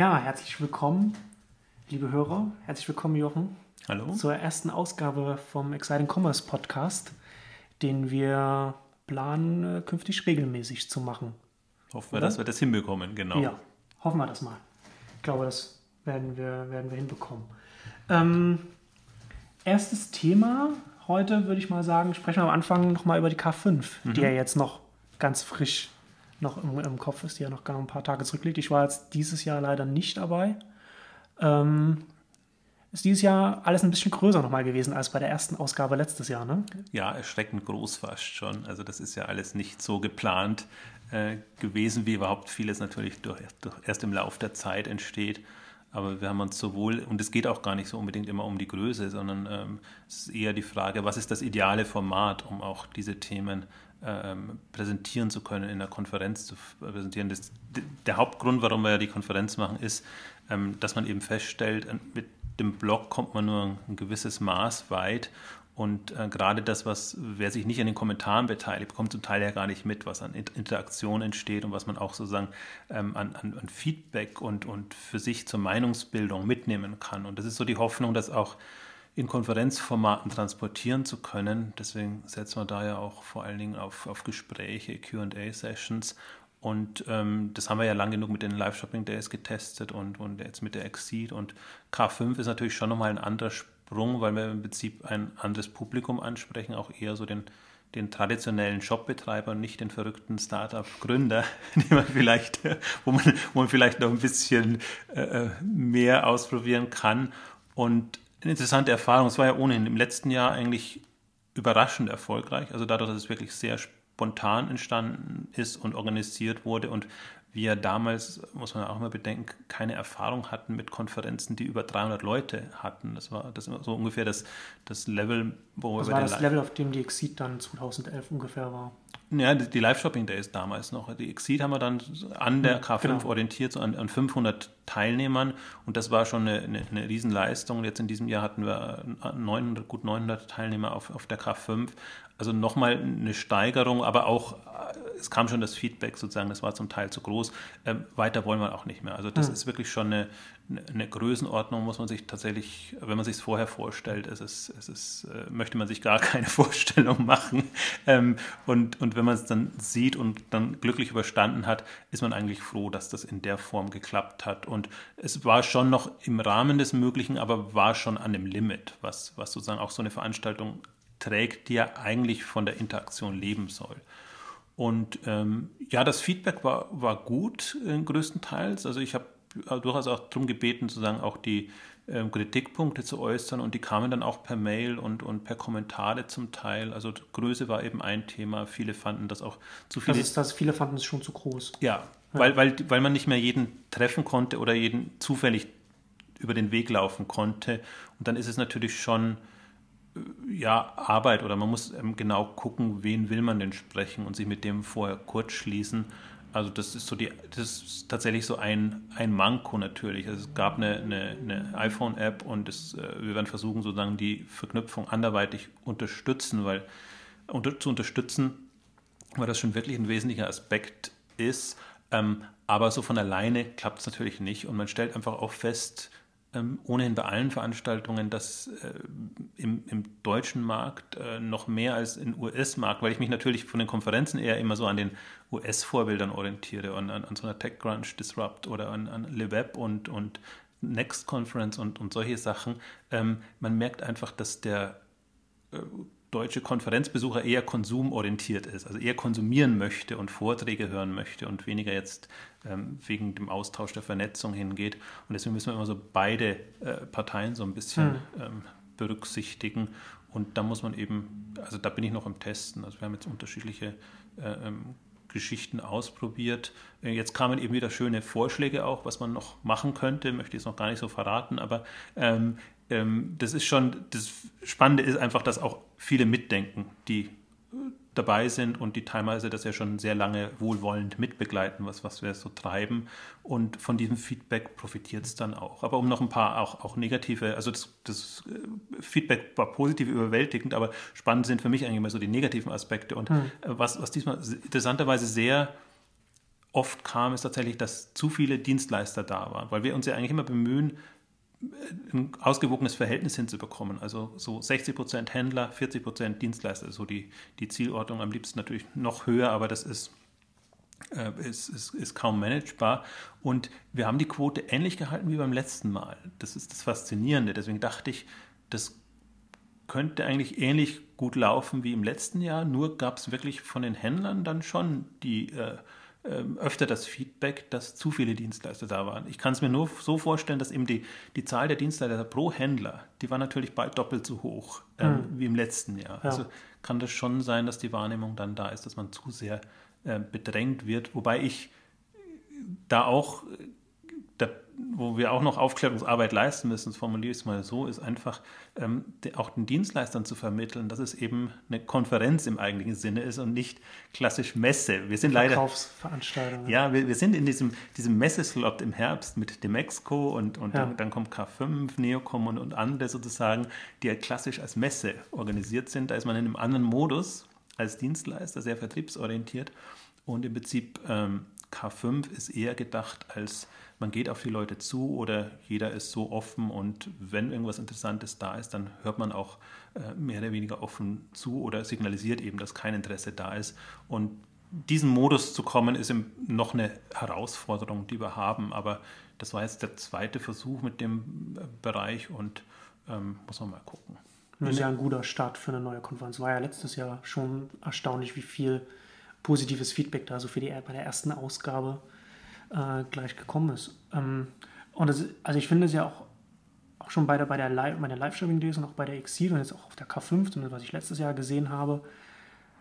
Ja, herzlich willkommen, liebe Hörer. Herzlich willkommen, Jochen. Hallo. Zur ersten Ausgabe vom Exciting Commerce Podcast, den wir planen, äh, künftig regelmäßig zu machen. Hoffen wir, Oder? dass wir das hinbekommen, genau. Ja, hoffen wir das mal. Ich glaube, das werden wir, werden wir hinbekommen. Ähm, erstes Thema heute, würde ich mal sagen, sprechen wir am Anfang nochmal über die K5, mhm. die ja jetzt noch ganz frisch noch im, im, Kopf ist, die ja noch gar ein paar Tage zurückliegt. Ich war jetzt dieses Jahr leider nicht dabei. Ähm, ist dieses Jahr alles ein bisschen größer nochmal gewesen als bei der ersten Ausgabe letztes Jahr, ne? Ja, erschreckend groß fast schon. Also das ist ja alles nicht so geplant äh, gewesen, wie überhaupt vieles natürlich durch, durch erst im Lauf der Zeit entsteht. Aber wir haben uns sowohl, und es geht auch gar nicht so unbedingt immer um die Größe, sondern ähm, es ist eher die Frage, was ist das ideale Format, um auch diese Themen ähm, präsentieren zu können, in der Konferenz zu präsentieren. Das, der Hauptgrund, warum wir ja die Konferenz machen, ist, ähm, dass man eben feststellt, äh, mit dem Blog kommt man nur ein gewisses Maß weit und äh, gerade das, was wer sich nicht an den Kommentaren beteiligt, bekommt zum Teil ja gar nicht mit, was an Interaktion entsteht und was man auch sozusagen ähm, an, an, an, Feedback und, und für sich zur Meinungsbildung mitnehmen kann. Und das ist so die Hoffnung, dass auch in Konferenzformaten transportieren zu können. Deswegen setzen wir da ja auch vor allen Dingen auf, auf Gespräche, QA-Sessions. Und ähm, das haben wir ja lang genug mit den Live-Shopping-Days getestet und, und jetzt mit der Exceed. Und K5 ist natürlich schon nochmal ein anderer Sprung, weil wir im Prinzip ein anderes Publikum ansprechen, auch eher so den, den traditionellen Shopbetreiber und nicht den verrückten Startup-Gründer, wo man, wo man vielleicht noch ein bisschen äh, äh, mehr ausprobieren kann. Und eine interessante Erfahrung. Es war ja ohnehin im letzten Jahr eigentlich überraschend erfolgreich. Also dadurch, dass es wirklich sehr spontan entstanden ist und organisiert wurde und wir damals, muss man auch mal bedenken, keine Erfahrung hatten mit Konferenzen, die über 300 Leute hatten. Das war das so ungefähr das, das Level, wo das wir war das Level, auf dem die Exit dann 2011 ungefähr war. Ja, die Live-Shopping-Days damals noch. Die Exit haben wir dann an der K5 genau. orientiert, so an, an 500 Teilnehmern und das war schon eine, eine, eine Riesenleistung. Jetzt in diesem Jahr hatten wir 900, gut 900 Teilnehmer auf, auf der K5. Also nochmal eine Steigerung, aber auch es kam schon das Feedback sozusagen, das war zum Teil zu groß. Ähm, weiter wollen wir auch nicht mehr. Also das mhm. ist wirklich schon eine, eine, Größenordnung, muss man sich tatsächlich, wenn man sich es vorher vorstellt, es ist, es ist, äh, möchte man sich gar keine Vorstellung machen. Ähm, und, und wenn man es dann sieht und dann glücklich überstanden hat, ist man eigentlich froh, dass das in der Form geklappt hat. Und es war schon noch im Rahmen des Möglichen, aber war schon an dem Limit, was, was sozusagen auch so eine Veranstaltung trägt, die ja eigentlich von der Interaktion leben soll. Und ähm, ja, das Feedback war, war gut äh, größtenteils. Also ich habe durchaus auch darum gebeten, sozusagen auch die ähm, Kritikpunkte zu äußern und die kamen dann auch per Mail und, und per Kommentare zum Teil. Also Größe war eben ein Thema. Viele fanden das auch zu viel. Das ist das, viele fanden es schon zu groß. Ja, ja, Weil, weil, weil man nicht mehr jeden treffen konnte oder jeden zufällig über den Weg laufen konnte. Und dann ist es natürlich schon ja, Arbeit oder man muss ähm, genau gucken, wen will man denn sprechen und sich mit dem vorher kurz schließen. Also das ist so die, das ist tatsächlich so ein, ein Manko natürlich. Also es gab eine, eine, eine iPhone-App und es, äh, wir werden versuchen, sozusagen die Verknüpfung anderweitig unterstützen, weil unter, zu unterstützen, weil das schon wirklich ein wesentlicher Aspekt ist. Ähm, aber so von alleine klappt es natürlich nicht und man stellt einfach auch fest, ähm, ohnehin bei allen Veranstaltungen, dass äh, im, im, deutschen Markt äh, noch mehr als im US-Markt, weil ich mich natürlich von den Konferenzen eher immer so an den US-Vorbildern orientiere und an, an, so einer TechCrunch, Disrupt oder an, an LeWeb und, und Next Conference und, und solche Sachen. Ähm, man merkt einfach, dass der deutsche Konferenzbesucher eher konsumorientiert ist, also eher konsumieren möchte und Vorträge hören möchte und weniger jetzt ähm, wegen dem Austausch der Vernetzung hingeht. Und deswegen müssen wir immer so beide äh, Parteien so ein bisschen hm. ähm, berücksichtigen. Und da muss man eben, also da bin ich noch im Testen. Also wir haben jetzt unterschiedliche äh, ähm, Geschichten ausprobiert. Äh, jetzt kamen eben wieder schöne Vorschläge auch, was man noch machen könnte. Möchte ich jetzt noch gar nicht so verraten, aber ähm, ähm, das ist schon, das Spannende ist einfach, dass auch viele mitdenken, die äh, dabei sind und die teilweise das ja schon sehr lange wohlwollend mitbegleiten, was, was wir so treiben. Und von diesem Feedback profitiert es dann auch. Aber um noch ein paar auch, auch negative, also das, das äh, Feedback war positiv überwältigend, aber spannend sind für mich eigentlich immer so die negativen Aspekte. Und mhm. was, was diesmal interessanterweise sehr oft kam, ist tatsächlich, dass zu viele Dienstleister da waren, weil wir uns ja eigentlich immer bemühen, ein ausgewogenes Verhältnis hinzubekommen. Also so 60 Prozent Händler, 40 Prozent Dienstleister, so die, die Zielordnung am liebsten natürlich noch höher, aber das ist, äh, ist, ist, ist kaum managebar. Und wir haben die Quote ähnlich gehalten wie beim letzten Mal. Das ist das Faszinierende. Deswegen dachte ich, das könnte eigentlich ähnlich gut laufen wie im letzten Jahr, nur gab es wirklich von den Händlern dann schon die äh, öfter das Feedback, dass zu viele Dienstleister da waren. Ich kann es mir nur so vorstellen, dass eben die, die Zahl der Dienstleister pro Händler, die war natürlich bald doppelt so hoch ähm, hm. wie im letzten Jahr. Ja. Also kann das schon sein, dass die Wahrnehmung dann da ist, dass man zu sehr äh, bedrängt wird. Wobei ich da auch da, wo wir auch noch Aufklärungsarbeit leisten müssen, formuliere ich es mal so, ist einfach ähm, auch den Dienstleistern zu vermitteln, dass es eben eine Konferenz im eigentlichen Sinne ist und nicht klassisch Messe. Wir sind leider. Verkaufsveranstaltungen. Ja, wir, wir sind in diesem, diesem Messeslot im Herbst mit Demexco und, und ja. dann, dann, kommt K5, Neocom und, und andere sozusagen, die ja klassisch als Messe organisiert sind. Da ist man in einem anderen Modus als Dienstleister, sehr vertriebsorientiert. Und im Prinzip ähm, K5 ist eher gedacht als man geht auf die Leute zu oder jeder ist so offen und wenn irgendwas Interessantes da ist, dann hört man auch äh, mehr oder weniger offen zu oder signalisiert eben, dass kein Interesse da ist. Und diesen Modus zu kommen, ist noch eine Herausforderung, die wir haben. Aber das war jetzt der zweite Versuch mit dem äh, Bereich und ähm, muss man mal gucken. Das ist ja ein guter Start für eine neue Konferenz. War ja letztes Jahr schon erstaunlich, wie viel positives Feedback da so für die bei der ersten Ausgabe äh, gleich gekommen ist. Ähm, und das, also ich finde es ja auch, auch schon bei der, bei der Live, bei der Live-Streaming-Days und auch bei der Exil und jetzt auch auf der K5, zumindest was ich letztes Jahr gesehen habe,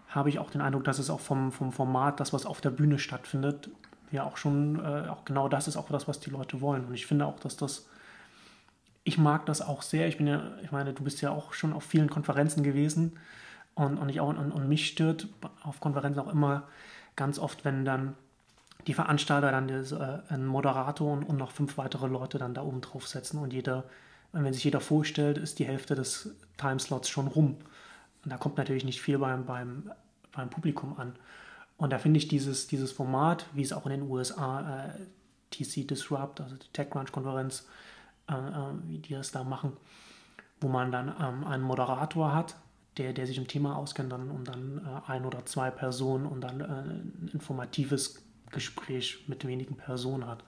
habe ich auch den Eindruck, dass es auch vom, vom Format, das was auf der Bühne stattfindet, ja auch schon, äh, auch genau das ist auch das, was die Leute wollen. Und ich finde auch, dass das, ich mag das auch sehr. Ich bin ja, ich meine, du bist ja auch schon auf vielen Konferenzen gewesen und, und, ich auch, und, und mich stört auf Konferenzen auch immer ganz oft, wenn dann die Veranstalter dann das, äh, einen Moderator und, und, noch fünf weitere Leute dann da oben drauf setzen und jeder, wenn sich jeder vorstellt, ist die Hälfte des Timeslots schon rum. Und da kommt natürlich nicht viel beim, beim, beim Publikum an. Und da finde ich dieses, dieses Format, wie es auch in den USA äh, TC Disrupt, also die TechCrunch-Konferenz, äh, äh, wie die das da machen, wo man dann ähm, einen Moderator hat, der, der sich im Thema auskennt, dann, und dann äh, ein oder zwei Personen und dann äh, ein informatives Gespräch mit wenigen Personen hat.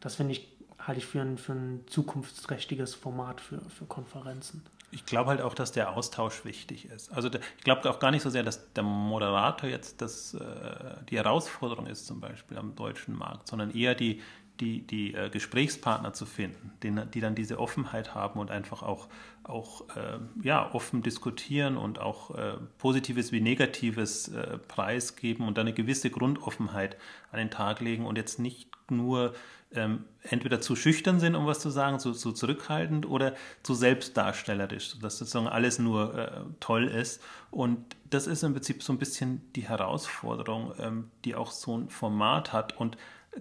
Das finde ich, halte ich für ein, für ein zukunftsträchtiges Format für, für Konferenzen. Ich glaube halt auch, dass der Austausch wichtig ist. Also ich glaube auch gar nicht so sehr, dass der Moderator jetzt das, äh, die Herausforderung ist, zum Beispiel am deutschen Markt, sondern eher die, die, die äh, Gesprächspartner zu finden, die, die, dann diese Offenheit haben und einfach auch, auch äh, ja, offen diskutieren und auch äh, Positives wie Negatives äh, preisgeben und dann eine gewisse Grundoffenheit an den Tag legen und jetzt nicht nur ähm, entweder zu schüchtern sind, um was zu sagen, zu, zu zurückhaltend oder zu selbstdarstellerisch, sodass sozusagen alles nur äh, toll ist. Und das ist im Prinzip so ein bisschen die Herausforderung, ähm, die auch so ein Format hat und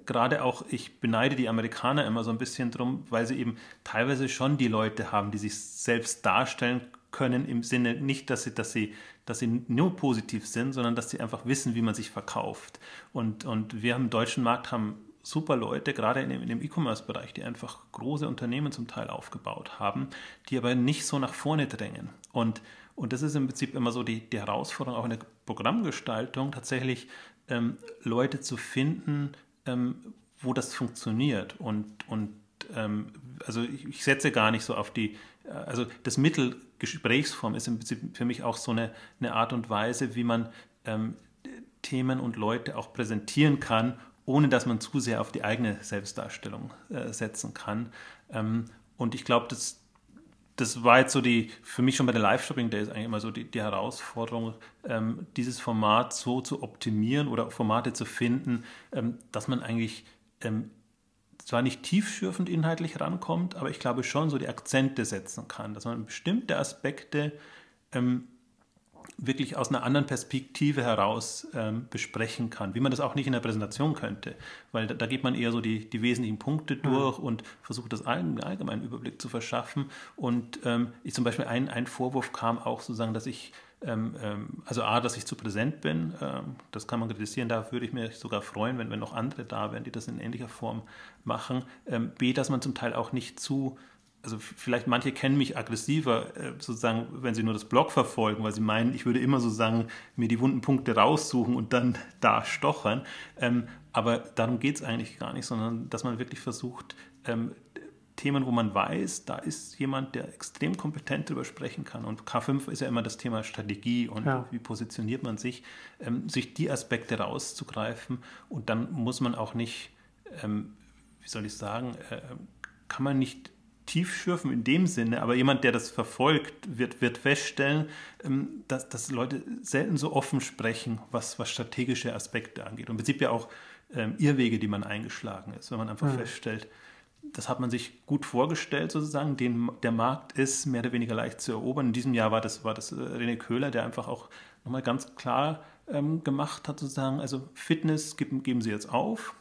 gerade auch, ich beneide die Amerikaner immer so ein bisschen drum, weil sie eben teilweise schon die Leute haben, die sich selbst darstellen können, im Sinne nicht, dass sie, dass sie, dass sie nur positiv sind, sondern dass sie einfach wissen, wie man sich verkauft. Und, und wir im deutschen Markt haben super Leute, gerade in dem, in dem E-Commerce-Bereich, die einfach große Unternehmen zum Teil aufgebaut haben, die aber nicht so nach vorne drängen. Und, und das ist im Prinzip immer so die, die Herausforderung auch in der Programmgestaltung, tatsächlich ähm, Leute zu finden, ähm, wo das funktioniert. Und, und ähm, also ich, ich, setze gar nicht so auf die, äh, also das Mittel Gesprächsform ist im Prinzip für mich auch so eine, eine Art und Weise, wie man ähm, Themen und Leute auch präsentieren kann, ohne dass man zu sehr auf die eigene Selbstdarstellung äh, setzen kann. Ähm, und ich glaube, das, das war jetzt so die, für mich schon bei der Live-Shopping Days eigentlich immer so die, die Herausforderung, ähm, dieses Format so zu optimieren oder Formate zu finden, ähm, dass man eigentlich ähm, zwar nicht tiefschürfend inhaltlich rankommt, aber ich glaube schon so die Akzente setzen kann, dass man bestimmte Aspekte ähm, wirklich aus einer anderen Perspektive heraus ähm, besprechen kann, wie man das auch nicht in der Präsentation könnte, weil da, da geht man eher so die, die wesentlichen Punkte mhm. durch mhm. und versucht das einen allgemeinen Überblick zu verschaffen. Und ähm, ich zum Beispiel ein, ein Vorwurf kam auch sozusagen, dass ich ähm, ähm, also A, dass ich zu präsent bin, ähm, das kann man kritisieren, da würde ich mich sogar freuen, wenn, wenn noch andere da wären, die das in ähnlicher Form machen. B, dass man zum Teil auch nicht zu also vielleicht manche kennen mich aggressiver, äh, sozusagen, wenn sie nur das Blog verfolgen, weil sie meinen, ich würde immer sozusagen mir die wunden Punkte raussuchen und dann da stochern. Ähm, aber darum geht es eigentlich gar nicht, sondern dass man wirklich versucht, ähm, Themen, wo man weiß, da ist jemand, der extrem kompetent darüber sprechen kann. Und K5 ist ja immer das Thema Strategie und ja. wie positioniert man sich, ähm, sich die Aspekte rauszugreifen. Und dann muss man auch nicht, wie soll ich sagen, äh, kann man nicht tief schürfen in dem Sinne, aber jemand, der das verfolgt, wird, wird feststellen, ähm, dass, dass Leute selten so offen sprechen, was, was strategische Aspekte angeht. Und im Prinzip ja auch ähm, Irrwege, die man eingeschlagen ist, wenn man einfach mhm. feststellt, das hat man sich gut vorgestellt sozusagen. Den, der Markt ist mehr oder weniger leicht zu erobern. In diesem Jahr war das, war das äh, René Köhler, der einfach auch nochmal ganz klar ähm, gemacht hat, sozusagen, also Fitness geben, geben Sie jetzt auf,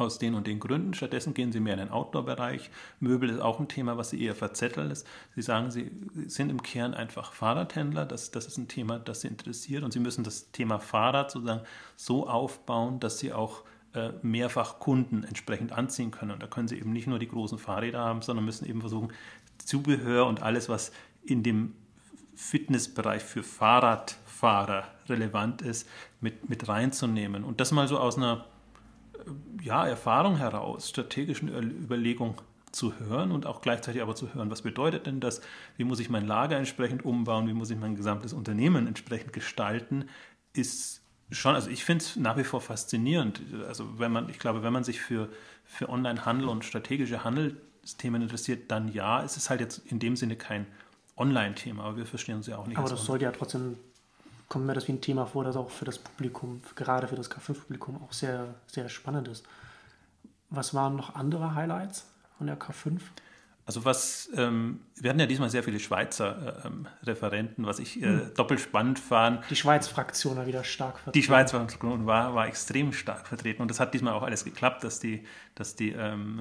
aus den und den Gründen. Stattdessen gehen Sie mehr in den Outdoor-Bereich. Möbel ist auch ein Thema, was Sie eher verzetteln. Sie sagen, Sie sind im Kern einfach Fahrradhändler. Das, das ist ein Thema, das Sie interessiert. Und Sie müssen das Thema Fahrrad sozusagen so aufbauen, dass Sie auch äh, mehrfach Kunden entsprechend anziehen können. Und da können Sie eben nicht nur die großen Fahrräder haben, sondern müssen eben versuchen, Zubehör und alles, was in dem Fitnessbereich für Fahrradfahrer relevant ist, mit, mit reinzunehmen. Und das mal so aus einer ja, Erfahrung heraus, strategischen Überlegung zu hören und auch gleichzeitig aber zu hören, was bedeutet denn das, wie muss ich mein Lager entsprechend umbauen, wie muss ich mein gesamtes Unternehmen entsprechend gestalten, ist schon, also ich finde es nach wie vor faszinierend. Also wenn man, ich glaube, wenn man sich für, für Online-Handel und strategische Handelsthemen interessiert, dann ja, es ist halt jetzt in dem Sinne kein Online-Thema, aber wir verstehen uns ja auch nicht. Aber das sollte ja trotzdem kommt mir das wie ein Thema vor, das auch für das Publikum, gerade für das K5-Publikum auch sehr, sehr spannend ist. Was waren noch andere Highlights von der K5? Also was, ähm, wir hatten ja diesmal sehr viele Schweizer äh, ähm, Referenten, was ich äh, hm. doppelt spannend fand. Die Schweiz-Fraktion war wieder stark vertreten. Die Schweiz-Fraktion war, war extrem stark vertreten und das hat diesmal auch alles geklappt, dass die, dass die ähm,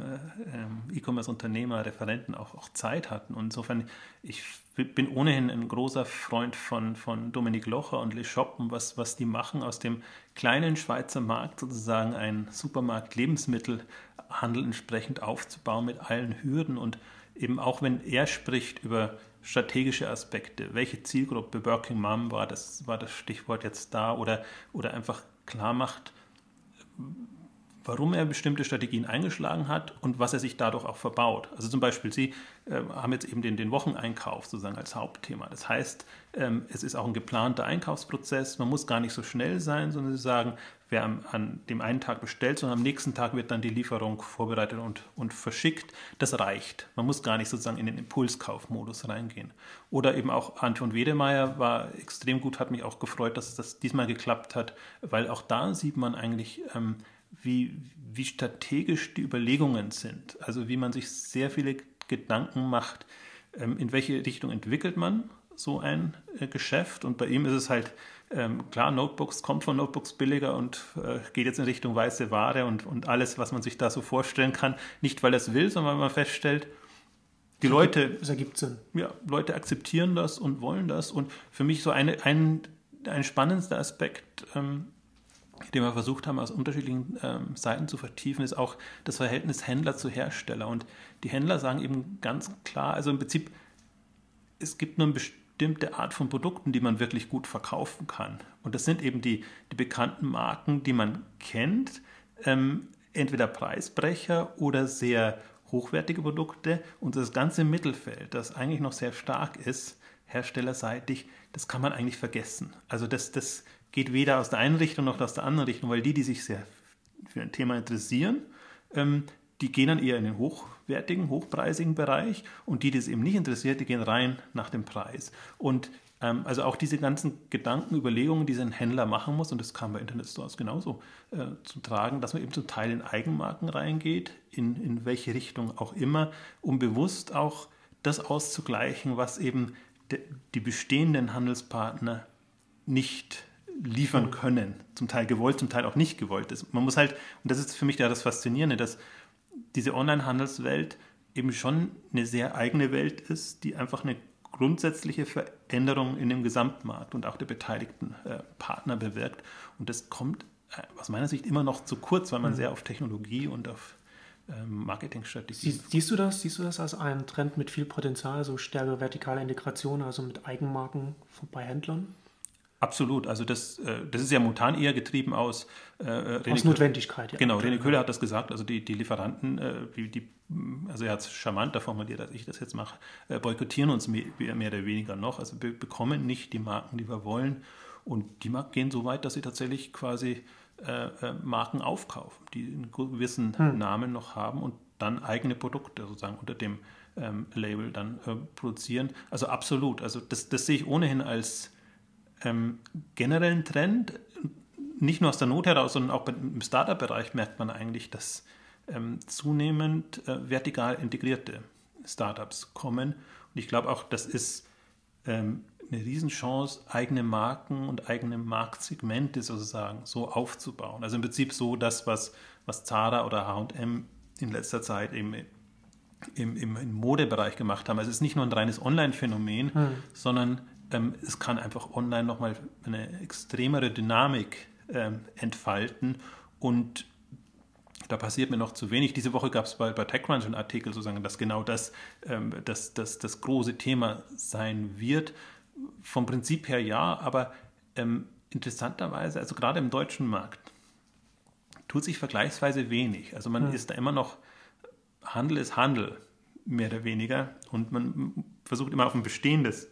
äh, E-Commerce-Unternehmer, Referenten auch, auch Zeit hatten. Und insofern, ich bin ohnehin ein großer Freund von, von Dominik Locher und Le Shoppen, was, was die machen aus dem kleinen Schweizer Markt sozusagen ein Supermarkt Lebensmittelhandel entsprechend aufzubauen mit allen Hürden und eben auch wenn er spricht über strategische Aspekte, welche Zielgruppe Working Mom war, das war das Stichwort jetzt da oder, oder einfach klar macht, warum er bestimmte Strategien eingeschlagen hat und was er sich dadurch auch verbaut. Also zum Beispiel, Sie äh, haben jetzt eben den, den Wocheneinkauf sozusagen als Hauptthema. Das heißt, ähm, es ist auch ein geplanter Einkaufsprozess. Man muss gar nicht so schnell sein, sondern Sie sagen, wer am, an dem einen Tag bestellt, sondern am nächsten Tag wird dann die Lieferung vorbereitet und, und verschickt. Das reicht. Man muss gar nicht sozusagen in den Impulskaufmodus reingehen. Oder eben auch Anton Wedemeyer war extrem gut, hat mich auch gefreut, dass das diesmal geklappt hat, weil auch da sieht man eigentlich, ähm, wie, wie strategisch die Überlegungen sind. Also wie man sich sehr viele Gedanken macht, ähm, in welche Richtung entwickelt man so ein äh, Geschäft. Und bei ihm ist es halt ähm, klar, Notebooks kommt von Notebooks billiger und äh, geht jetzt in Richtung weiße Ware und, und alles, was man sich da so vorstellen kann. Nicht, weil er es will, sondern weil man feststellt, die Leute, es ergibt Sinn. Ja, Leute akzeptieren das und wollen das. Und für mich so eine, ein, ein spannendster Aspekt ähm, den wir versucht haben, aus unterschiedlichen ähm, Seiten zu vertiefen, ist auch das Verhältnis Händler zu Hersteller. Und die Händler sagen eben ganz klar, also im Prinzip, es gibt nur eine bestimmte Art von Produkten, die man wirklich gut verkaufen kann. Und das sind eben die, die bekannten Marken, die man kennt, ähm, entweder Preisbrecher oder sehr hochwertige Produkte. Und das ganze Mittelfeld, das eigentlich noch sehr stark ist, herstellerseitig, das kann man eigentlich vergessen. Also das, das geht weder aus der einen Richtung noch aus der anderen Richtung, weil die, die sich sehr für ein Thema interessieren, ähm, die gehen dann eher in den hochwertigen, hochpreisigen Bereich und die, die es eben nicht interessiert, die gehen rein nach dem Preis. Und ähm, also auch diese ganzen Gedanken, Überlegungen, die ein Händler machen muss, und das kam bei Internetstores genauso äh, zu tragen, dass man eben zum Teil in Eigenmarken reingeht, in, in welche Richtung auch immer, um bewusst auch das auszugleichen, was eben de, die bestehenden Handelspartner nicht liefern können. Zum Teil gewollt, zum Teil auch nicht gewollt ist. Man muss halt, und das ist für mich ja das Faszinierende, dass diese Online-Handelswelt eben schon eine sehr eigene Welt ist, die einfach eine grundsätzliche Veränderungen in dem Gesamtmarkt und auch der beteiligten äh, Partner bewirkt. Und das kommt äh, aus meiner Sicht immer noch zu kurz, weil man mhm. sehr auf Technologie und auf ähm, Marketingstrategie. Sie, siehst du das? Siehst du das als einen Trend mit viel Potenzial, so stärkere vertikale Integration, also mit Eigenmarken bei Händlern? Absolut. Also das, äh, das ist ja momentan eher getrieben aus, äh, äh aus Notwendigkeit. Ja. Genau, René Köhler hat das gesagt. Also die, die Lieferanten, äh, die, die, also er hat es charmanter formuliert, als ich das jetzt mache, äh, boykottieren uns mehr, mehr, oder weniger noch. Also wir bekommen nicht die Marken, die wir wollen. Und die Marken gehen so weit, dass sie tatsächlich quasi äh, äh, Marken aufkaufen, die einen gewissen hm. Namen noch haben und dann eigene Produkte sozusagen unter dem ähm, Label dann produzieren. Also absolut. Also das, das sehe ich ohnehin als ähm, generellen Trend. Nicht nur aus der Not heraus, sondern auch im Startup-Bereich merkt man eigentlich, dass ähm, zunehmend äh, vertikal integrierte Startups kommen. Und ich glaube auch, das ist ähm, eine Riesenchance, eigene Marken und eigene Marktsegmente sozusagen so aufzubauen. Also im Prinzip so das, was, was Zara oder H&M in letzter Zeit eben im, im, im Modebereich gemacht haben. Also es ist nicht nur ein reines Online-Phänomen, hm. sondern es kann einfach online nochmal eine extremere Dynamik ähm, entfalten und da passiert mir noch zu wenig. Diese Woche gab es bei, bei TechCrunch einen Artikel, sozusagen, dass genau das, ähm, das, das das große Thema sein wird vom Prinzip her ja, aber ähm, interessanterweise, also gerade im deutschen Markt, tut sich vergleichsweise wenig. Also man hm. ist da immer noch, Handel ist Handel, mehr oder weniger, und man versucht immer auf ein bestehendes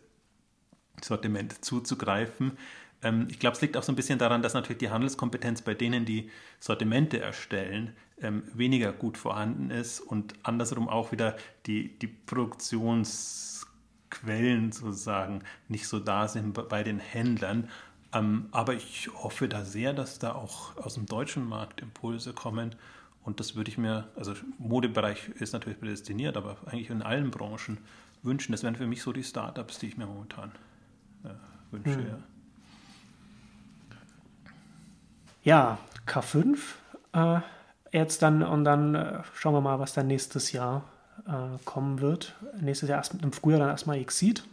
Sortiment zuzugreifen. Ähm, ich glaube, es liegt auch so ein bisschen daran, dass natürlich die Handelskompetenz bei denen, die Sortimente erstellen, ähm, weniger gut vorhanden ist und andersrum auch wieder die, die Produktions- Quellen sozusagen nicht so da sind bei den Händlern. Ähm, aber ich hoffe da sehr, dass da auch aus dem deutschen Markt Impulse kommen. Und das würde ich mir, also Modebereich ist natürlich prädestiniert, aber eigentlich in allen Branchen wünschen. Das wären für mich so die Startups, die ich mir momentan wünsche. Hm. Ja. ja, K5 äh, jetzt dann und dann äh, schauen wir mal, was dann nächstes Jahr äh, kommen wird. Nächstes Jahr erst, im Frühjahr dann erstmal Exceed.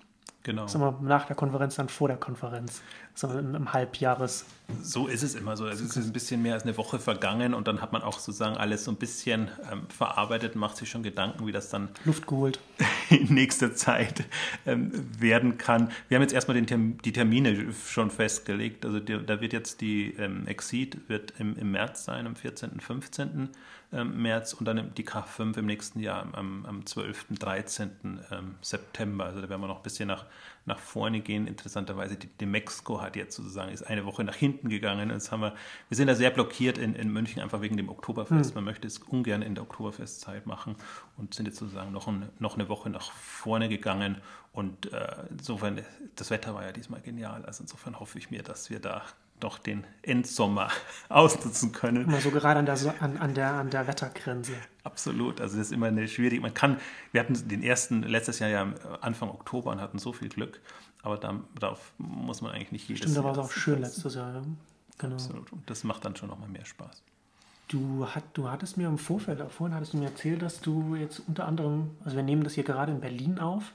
Genau. Sagen wir nach der Konferenz, dann vor der Konferenz, im, im Halbjahres. So ist es immer so. Also es ist ein bisschen mehr als eine Woche vergangen und dann hat man auch sozusagen alles so ein bisschen ähm, verarbeitet, macht sich schon Gedanken, wie das dann Luft geholt in nächster Zeit ähm, werden kann. Wir haben jetzt erstmal den Term die Termine schon festgelegt. Also die, da wird jetzt die ähm, Exceed wird im, im März sein, am 14., 15. Ähm, März und dann die K5 im nächsten Jahr am, am 12., 13. Ähm, September. Also da werden wir noch ein bisschen nach, nach vorne gehen. Interessanterweise, die, die Mexiko hat jetzt sozusagen, ist eine Woche nach hinten gegangen. Jetzt haben wir, wir sind da sehr blockiert in, in München, einfach wegen dem Oktoberfest. Hm. Man möchte es ungern in der Oktoberfestzeit machen und sind jetzt sozusagen noch, ein, noch eine Woche nach vorne gegangen. Und äh, insofern, das Wetter war ja diesmal genial. Also insofern hoffe ich mir, dass wir da doch den Endsommer ausnutzen können. Immer so gerade an der, an, an, der, an der Wettergrenze. Absolut, also das ist immer eine schwierige, man kann, wir hatten den ersten letztes Jahr ja Anfang Oktober und hatten so viel Glück, aber darauf muss man eigentlich nicht jedes Stimmt, da war es auch schön letztes Jahr. Ja. Genau. Absolut, und das macht dann schon nochmal mehr Spaß. Du, hat, du hattest mir im Vorfeld, vorhin hattest du mir erzählt, dass du jetzt unter anderem, also wir nehmen das hier gerade in Berlin auf,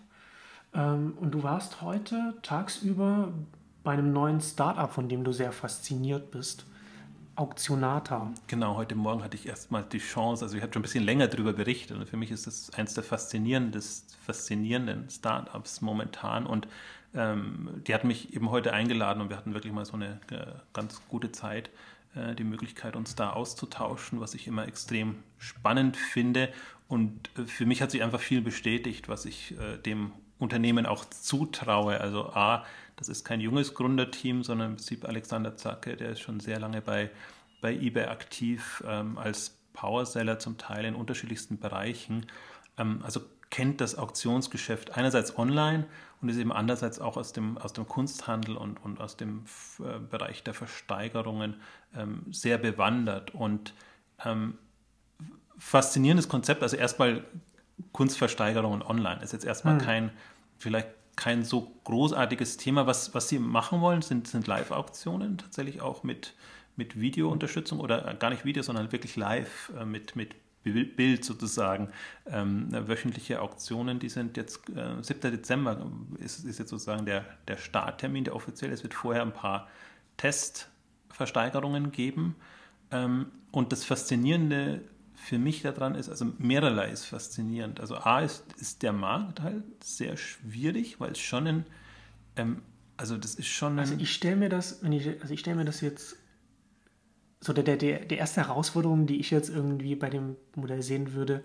ähm, und du warst heute tagsüber bei einem neuen Startup, von dem du sehr fasziniert bist. Auktionata. Genau, heute Morgen hatte ich erstmal die Chance, also ich habe schon ein bisschen länger darüber berichtet und für mich ist das eines der faszinierenden Startups momentan und ähm, die hat mich eben heute eingeladen und wir hatten wirklich mal so eine äh, ganz gute Zeit, äh, die Möglichkeit, uns da auszutauschen, was ich immer extrem spannend finde und äh, für mich hat sich einfach viel bestätigt, was ich äh, dem Unternehmen auch zutraue. Also A, das ist kein junges Gründerteam, sondern im Prinzip Alexander Zacke, der ist schon sehr lange bei, bei eBay aktiv, ähm, als Powerseller zum Teil in unterschiedlichsten Bereichen. Ähm, also kennt das Auktionsgeschäft einerseits online und ist eben andererseits auch aus dem, aus dem Kunsthandel und, und aus dem äh, Bereich der Versteigerungen ähm, sehr bewandert. Und ähm, faszinierendes Konzept, also erstmal Kunstversteigerungen online ist jetzt erstmal hm. kein, vielleicht kein so großartiges Thema. Was, was Sie machen wollen, sind, sind Live-Auktionen tatsächlich auch mit, mit Videounterstützung oder gar nicht Video, sondern wirklich live äh, mit, mit Bild sozusagen. Ähm, wöchentliche Auktionen, die sind jetzt, äh, 7. Dezember ist, ist jetzt sozusagen der, der Starttermin, der offiziell ist. Es wird vorher ein paar Testversteigerungen geben. Ähm, und das Faszinierende für mich daran ist, also mehrerlei ist faszinierend. Also A ist, ist der Markt halt sehr schwierig, weil es schon ein, ähm, also das ist schon ein... Also ich stelle mir das, wenn ich, also ich stelle mir das jetzt so der, der, der erste Herausforderung, die ich jetzt irgendwie bei dem Modell sehen würde,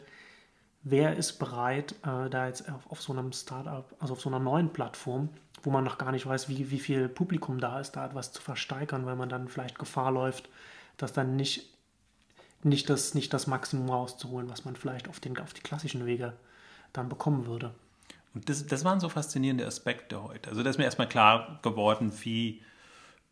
wer ist bereit, äh, da jetzt auf, auf so einem Startup, also auf so einer neuen Plattform, wo man noch gar nicht weiß, wie, wie viel Publikum da ist, da etwas zu versteigern, weil man dann vielleicht Gefahr läuft, dass dann nicht, nicht, das, nicht das Maximum rauszuholen, was man vielleicht auf, den, auf die klassischen Wege dann bekommen würde. Und das, das waren so faszinierende Aspekte heute. Also da ist mir erstmal klar geworden, wie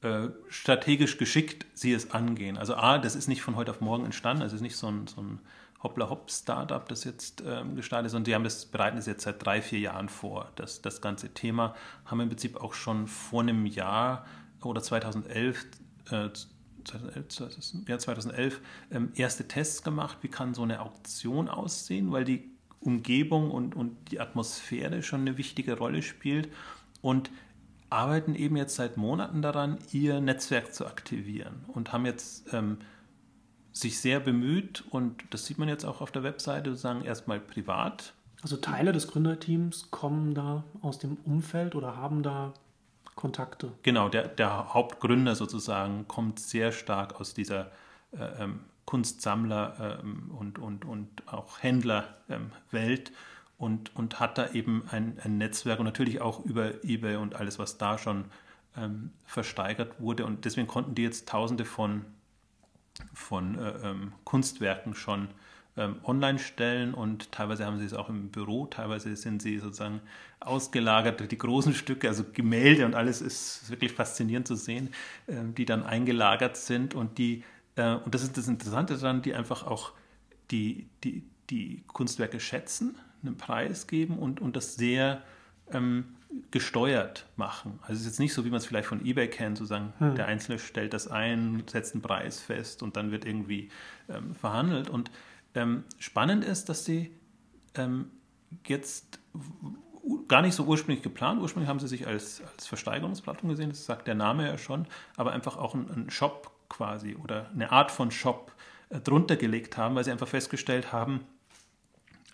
äh, strategisch geschickt sie es angehen. Also A, das ist nicht von heute auf morgen entstanden, also es ist nicht so ein, so ein Hoppla-Hopp-Startup, das jetzt ähm, gestartet ist, sondern die haben das, bereiten es jetzt seit drei, vier Jahren vor. Das, das ganze Thema haben im Prinzip auch schon vor einem Jahr oder 2011, äh, 2011, ja, 2011 ähm, erste Tests gemacht, wie kann so eine Auktion aussehen, weil die Umgebung und, und die Atmosphäre schon eine wichtige Rolle spielt. Und arbeiten eben jetzt seit Monaten daran, ihr Netzwerk zu aktivieren und haben jetzt ähm, sich sehr bemüht und das sieht man jetzt auch auf der Webseite, sozusagen erstmal privat. Also Teile des Gründerteams kommen da aus dem Umfeld oder haben da Kontakte? Genau, der, der Hauptgründer sozusagen kommt sehr stark aus dieser äh, ähm, Kunstsammler ähm, und, und, und auch Händlerwelt. Ähm, und, und hat da eben ein, ein Netzwerk und natürlich auch über eBay und alles, was da schon ähm, versteigert wurde. Und deswegen konnten die jetzt tausende von, von äh, ähm, Kunstwerken schon online stellen und teilweise haben sie es auch im Büro, teilweise sind sie sozusagen ausgelagert, die großen Stücke, also Gemälde und alles ist wirklich faszinierend zu sehen, äh, die dann eingelagert sind und die, äh, und das ist das Interessante daran, die einfach auch die, die, die Kunstwerke schätzen einen Preis geben und, und das sehr ähm, gesteuert machen. Also es ist jetzt nicht so, wie man es vielleicht von eBay kennt, sozusagen hm. der Einzelne stellt das ein, setzt einen Preis fest und dann wird irgendwie ähm, verhandelt. Und ähm, spannend ist, dass sie ähm, jetzt gar nicht so ursprünglich geplant. Ursprünglich haben sie sich als, als Versteigerungsplattform gesehen, das sagt der Name ja schon, aber einfach auch einen Shop quasi oder eine Art von Shop äh, drunter gelegt haben, weil sie einfach festgestellt haben,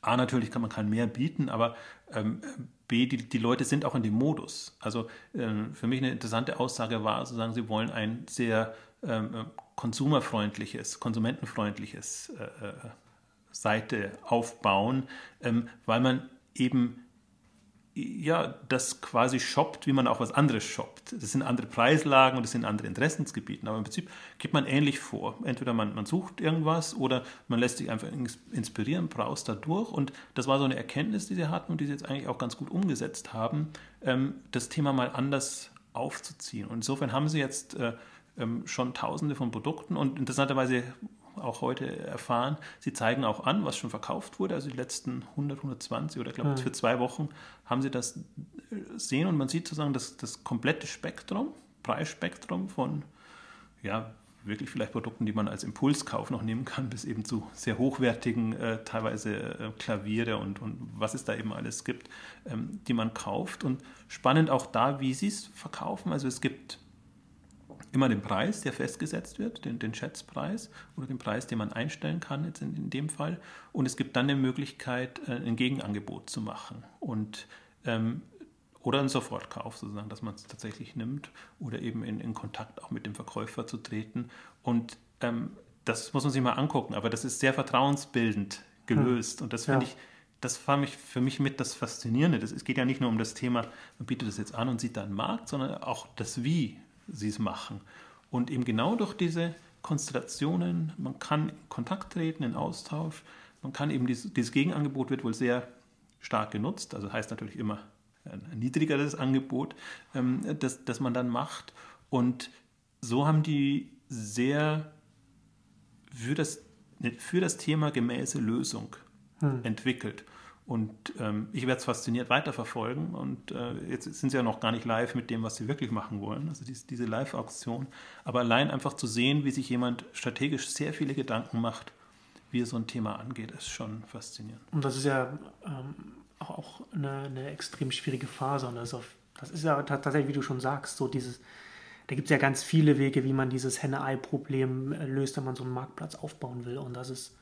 A, natürlich kann man kein mehr bieten, aber ähm, B, die, die Leute sind auch in dem Modus. Also ähm, für mich eine interessante Aussage war, sozusagen, sie wollen ein sehr ähm, äh, konsumerfreundliches, konsumentenfreundliches äh, äh, Seite aufbauen, ähm, weil man eben ja, das quasi shoppt, wie man auch was anderes shoppt. Das sind andere Preislagen und das sind andere Interessensgebiete. Aber im Prinzip geht man ähnlich vor. Entweder man, man sucht irgendwas oder man lässt sich einfach inspirieren, braust da durch. Und das war so eine Erkenntnis, die sie hatten und die sie jetzt eigentlich auch ganz gut umgesetzt haben, ähm, das Thema mal anders aufzuziehen. Und insofern haben sie jetzt äh, ähm, schon tausende von Produkten und interessanterweise auch heute erfahren. Sie zeigen auch an, was schon verkauft wurde. Also die letzten 100, 120 oder ich glaube, mhm. für zwei Wochen haben sie das äh, sehen und man sieht sozusagen das, das komplette Spektrum, Preisspektrum von ja, wirklich vielleicht Produkten, die man als Impulskauf noch nehmen kann, bis eben zu sehr hochwertigen, äh, teilweise äh, Klaviere und, und was es da eben alles gibt, ähm, die man kauft. Und spannend auch da, wie sie es verkaufen. Also es gibt immer den Preis, der festgesetzt wird, den, den Schätzpreis oder den Preis, den man einstellen kann jetzt in, in dem Fall. Und es gibt dann die Möglichkeit, äh, ein Gegenangebot zu machen und ähm, oder einen Sofortkauf sozusagen, dass man es tatsächlich nimmt oder eben in, in, Kontakt auch mit dem Verkäufer zu treten. Und ähm, das muss man sich mal angucken, aber das ist sehr vertrauensbildend gelöst hm. und das finde ja. ich das war mich, für mich mit das Faszinierende. Das, es geht ja nicht nur um das Thema, man bietet das jetzt an und sieht da einen Markt, sondern auch das Wie sie es machen. Und eben genau durch diese Konstellationen, man kann in Kontakt treten, in Austausch, man kann eben dieses, dieses Gegenangebot wird wohl sehr stark genutzt, also heißt natürlich immer ein niedrigeres Angebot, ähm, das, das man dann macht. Und so haben die sehr für das, für das Thema gemäße Lösung hm. entwickelt. Und ähm, ich werde es fasziniert weiterverfolgen. Und äh, jetzt sind sie ja noch gar nicht live mit dem, was sie wirklich machen wollen, also dies, diese Live-Auktion. Aber allein einfach zu sehen, wie sich jemand strategisch sehr viele Gedanken macht, wie er so ein Thema angeht, ist schon faszinierend. Und das ist ja ähm, auch eine, eine, extrem schwierige Phase. Und das ist, auf, das ist ja tatsächlich, wie du schon sagst, so dieses, da gibt es ja ganz viele Wege, wie man dieses Henne-Ei-Problem äh, löst, wenn man so einen Marktplatz aufbauen will. Und das ist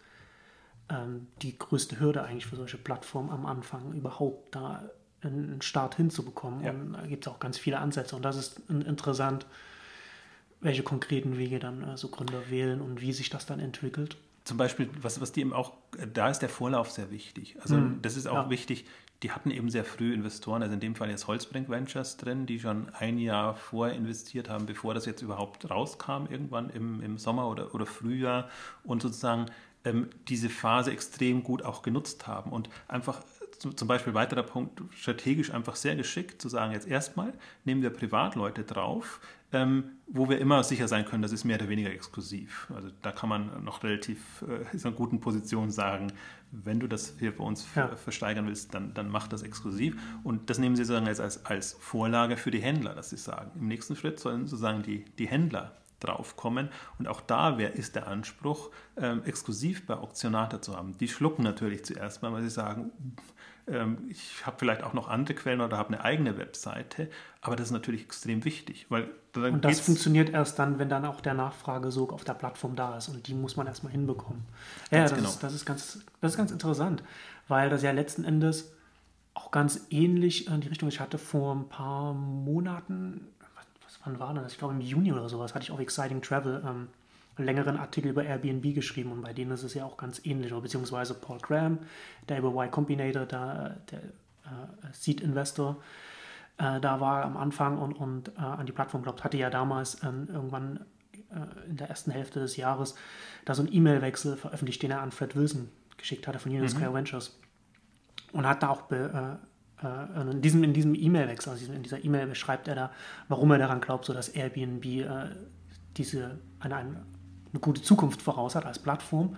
ähm, die größte Hürde eigentlich für solche Plattformen am Anfang, überhaupt da einen Start hinzubekommen. Ja. Und da gibt es auch ganz viele Ansätze. Und das ist interessant, welche konkreten Wege dann äh, so Gründer wählen und wie sich das dann entwickelt. Zum Beispiel, was, was die eben auch, da ist der Vorlauf sehr wichtig. Also mhm. das ist auch ja. wichtig, die hatten eben sehr früh Investoren, also in dem Fall jetzt Holzbrink Ventures drin, die schon ein Jahr vorher investiert haben, bevor das jetzt überhaupt rauskam, irgendwann im, im Sommer oder, oder Frühjahr und sozusagen ähm, diese Phase extrem gut auch genutzt haben und einfach zum Beispiel weiterer Punkt, strategisch einfach sehr geschickt zu sagen, jetzt erstmal nehmen wir Privatleute drauf, ähm, wo wir immer sicher sein können, das ist mehr oder weniger exklusiv. Also da kann man noch relativ äh, in einer guten Position sagen, wenn du das hier bei uns ja. versteigern willst, dann, dann mach das exklusiv. Und das nehmen sie sozusagen als, als, als Vorlage für die Händler, dass sie sagen. Im nächsten Schritt sollen sozusagen die, die Händler draufkommen. Und auch da wär, ist der Anspruch, ähm, exklusiv bei Auktionator zu haben. Die schlucken natürlich zuerst mal, weil sie sagen, ähm, ich habe vielleicht auch noch andere Quellen oder habe eine eigene Webseite, aber das ist natürlich extrem wichtig. Weil und das funktioniert erst dann, wenn dann auch der Nachfragesog auf der Plattform da ist und die muss man erstmal hinbekommen. Ja, das, genau. ist, das, ist ganz, das ist ganz interessant, weil das ja letzten Endes auch ganz ähnlich in die Richtung, ich hatte vor ein paar Monaten, wann war das? Ich glaube im Juni oder sowas, hatte ich auf Exciting Travel ähm, einen längeren Artikel über Airbnb geschrieben und bei denen ist es ja auch ganz ähnlich, beziehungsweise Paul Graham, der über Y Combinator, der, der äh, Seed Investor, äh, da war am Anfang und, und äh, an die Plattform glaubt, hatte ja damals ähm, irgendwann äh, in der ersten Hälfte des Jahres da so einen E-Mail-Wechsel veröffentlicht, den er an Fred Wilson geschickt hatte von Union mhm. Square Ventures und hat da auch be, äh, äh, in diesem in diesem E-Mail-Wechsel, also in dieser E-Mail beschreibt er da, warum er daran glaubt, so dass Airbnb diese eine, eine eine gute Zukunft voraus hat als Plattform,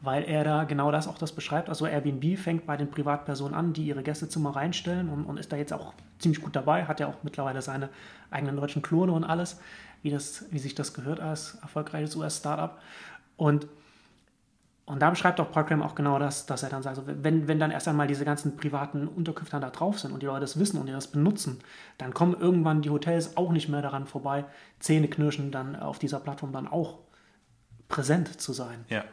weil er da genau das auch das beschreibt. Also Airbnb fängt bei den Privatpersonen an, die ihre Gästezimmer reinstellen und, und ist da jetzt auch ziemlich gut dabei, hat ja auch mittlerweile seine eigenen deutschen Klone und alles, wie, das, wie sich das gehört als erfolgreiches US-Startup. Und und da beschreibt auch Parkram auch genau das, dass er dann sagt, also wenn, wenn dann erst einmal diese ganzen privaten Unterkünfte da drauf sind und die Leute das wissen und die das benutzen, dann kommen irgendwann die Hotels auch nicht mehr daran vorbei, Zähne knirschen dann auf dieser Plattform dann auch präsent zu sein. Ja.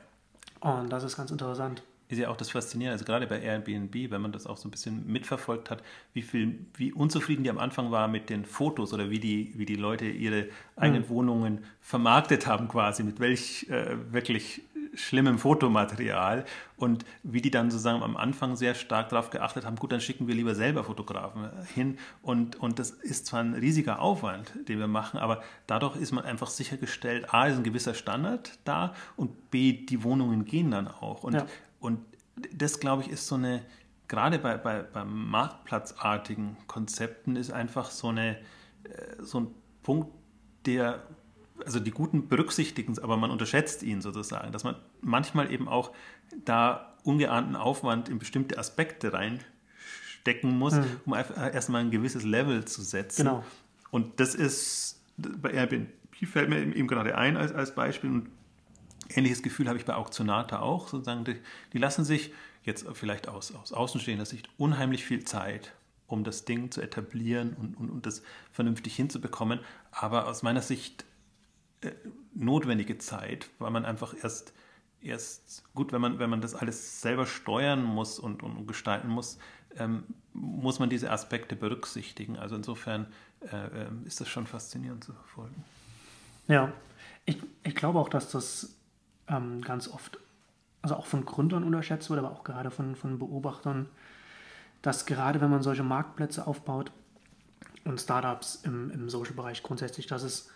Und das ist ganz interessant. Ist ja auch das Faszinierende, also gerade bei Airbnb, wenn man das auch so ein bisschen mitverfolgt hat, wie viel, wie unzufrieden die am Anfang war mit den Fotos oder wie die, wie die Leute ihre eigenen mhm. Wohnungen vermarktet haben quasi, mit welch äh, wirklich schlimmem Fotomaterial und wie die dann sozusagen am Anfang sehr stark darauf geachtet haben, gut, dann schicken wir lieber selber Fotografen hin und, und das ist zwar ein riesiger Aufwand, den wir machen, aber dadurch ist man einfach sichergestellt, a, ist ein gewisser Standard da und b, die Wohnungen gehen dann auch und, ja. und das, glaube ich, ist so eine, gerade bei, bei, bei marktplatzartigen Konzepten ist einfach so, eine, äh, so ein Punkt, der also die Guten berücksichtigen es, aber man unterschätzt ihn sozusagen, dass man manchmal eben auch da ungeahnten Aufwand in bestimmte Aspekte reinstecken muss, mhm. um erstmal ein gewisses Level zu setzen. Genau. Und das ist bei Airbnb fällt mir eben gerade ein als, als Beispiel und ähnliches Gefühl habe ich bei Auktionata auch, sozusagen, die, die lassen sich jetzt vielleicht aus, aus außenstehender Sicht unheimlich viel Zeit um das Ding zu etablieren und, und, und das vernünftig hinzubekommen. Aber aus meiner Sicht notwendige Zeit, weil man einfach erst, erst gut, wenn man, wenn man das alles selber steuern muss und, und gestalten muss, ähm, muss man diese Aspekte berücksichtigen. Also insofern äh, ähm, ist das schon faszinierend zu verfolgen. Ja, ich, ich glaube auch, dass das ähm, ganz oft, also auch von Gründern unterschätzt wird, aber auch gerade von, von Beobachtern, dass gerade wenn man solche Marktplätze aufbaut und Startups im, im Social-Bereich grundsätzlich, dass es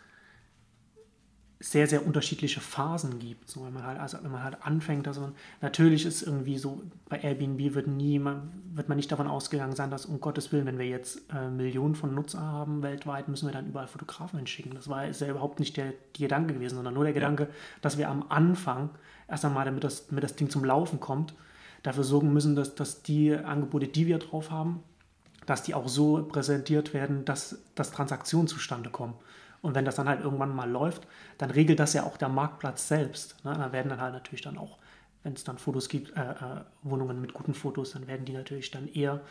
sehr, sehr unterschiedliche Phasen gibt. So, wenn man halt, also wenn man halt anfängt, also natürlich ist irgendwie so, bei Airbnb wird nie, man, wird man nicht davon ausgegangen sein, dass um Gottes Willen, wenn wir jetzt äh, Millionen von Nutzer haben weltweit, müssen wir dann überall Fotografen hinschicken. Das war ist ja überhaupt nicht der, der Gedanke gewesen, sondern nur der Gedanke, ja. dass wir am Anfang erst einmal, damit das, damit das Ding zum Laufen kommt, dafür sorgen müssen, dass, dass die Angebote, die wir drauf haben, dass die auch so präsentiert werden, dass, dass Transaktionen zustande kommen. Und wenn das dann halt irgendwann mal läuft, dann regelt das ja auch der Marktplatz selbst. Ne? Da werden dann halt natürlich dann auch wenn es dann Fotos gibt, äh, äh, Wohnungen mit guten Fotos, dann werden die natürlich dann eher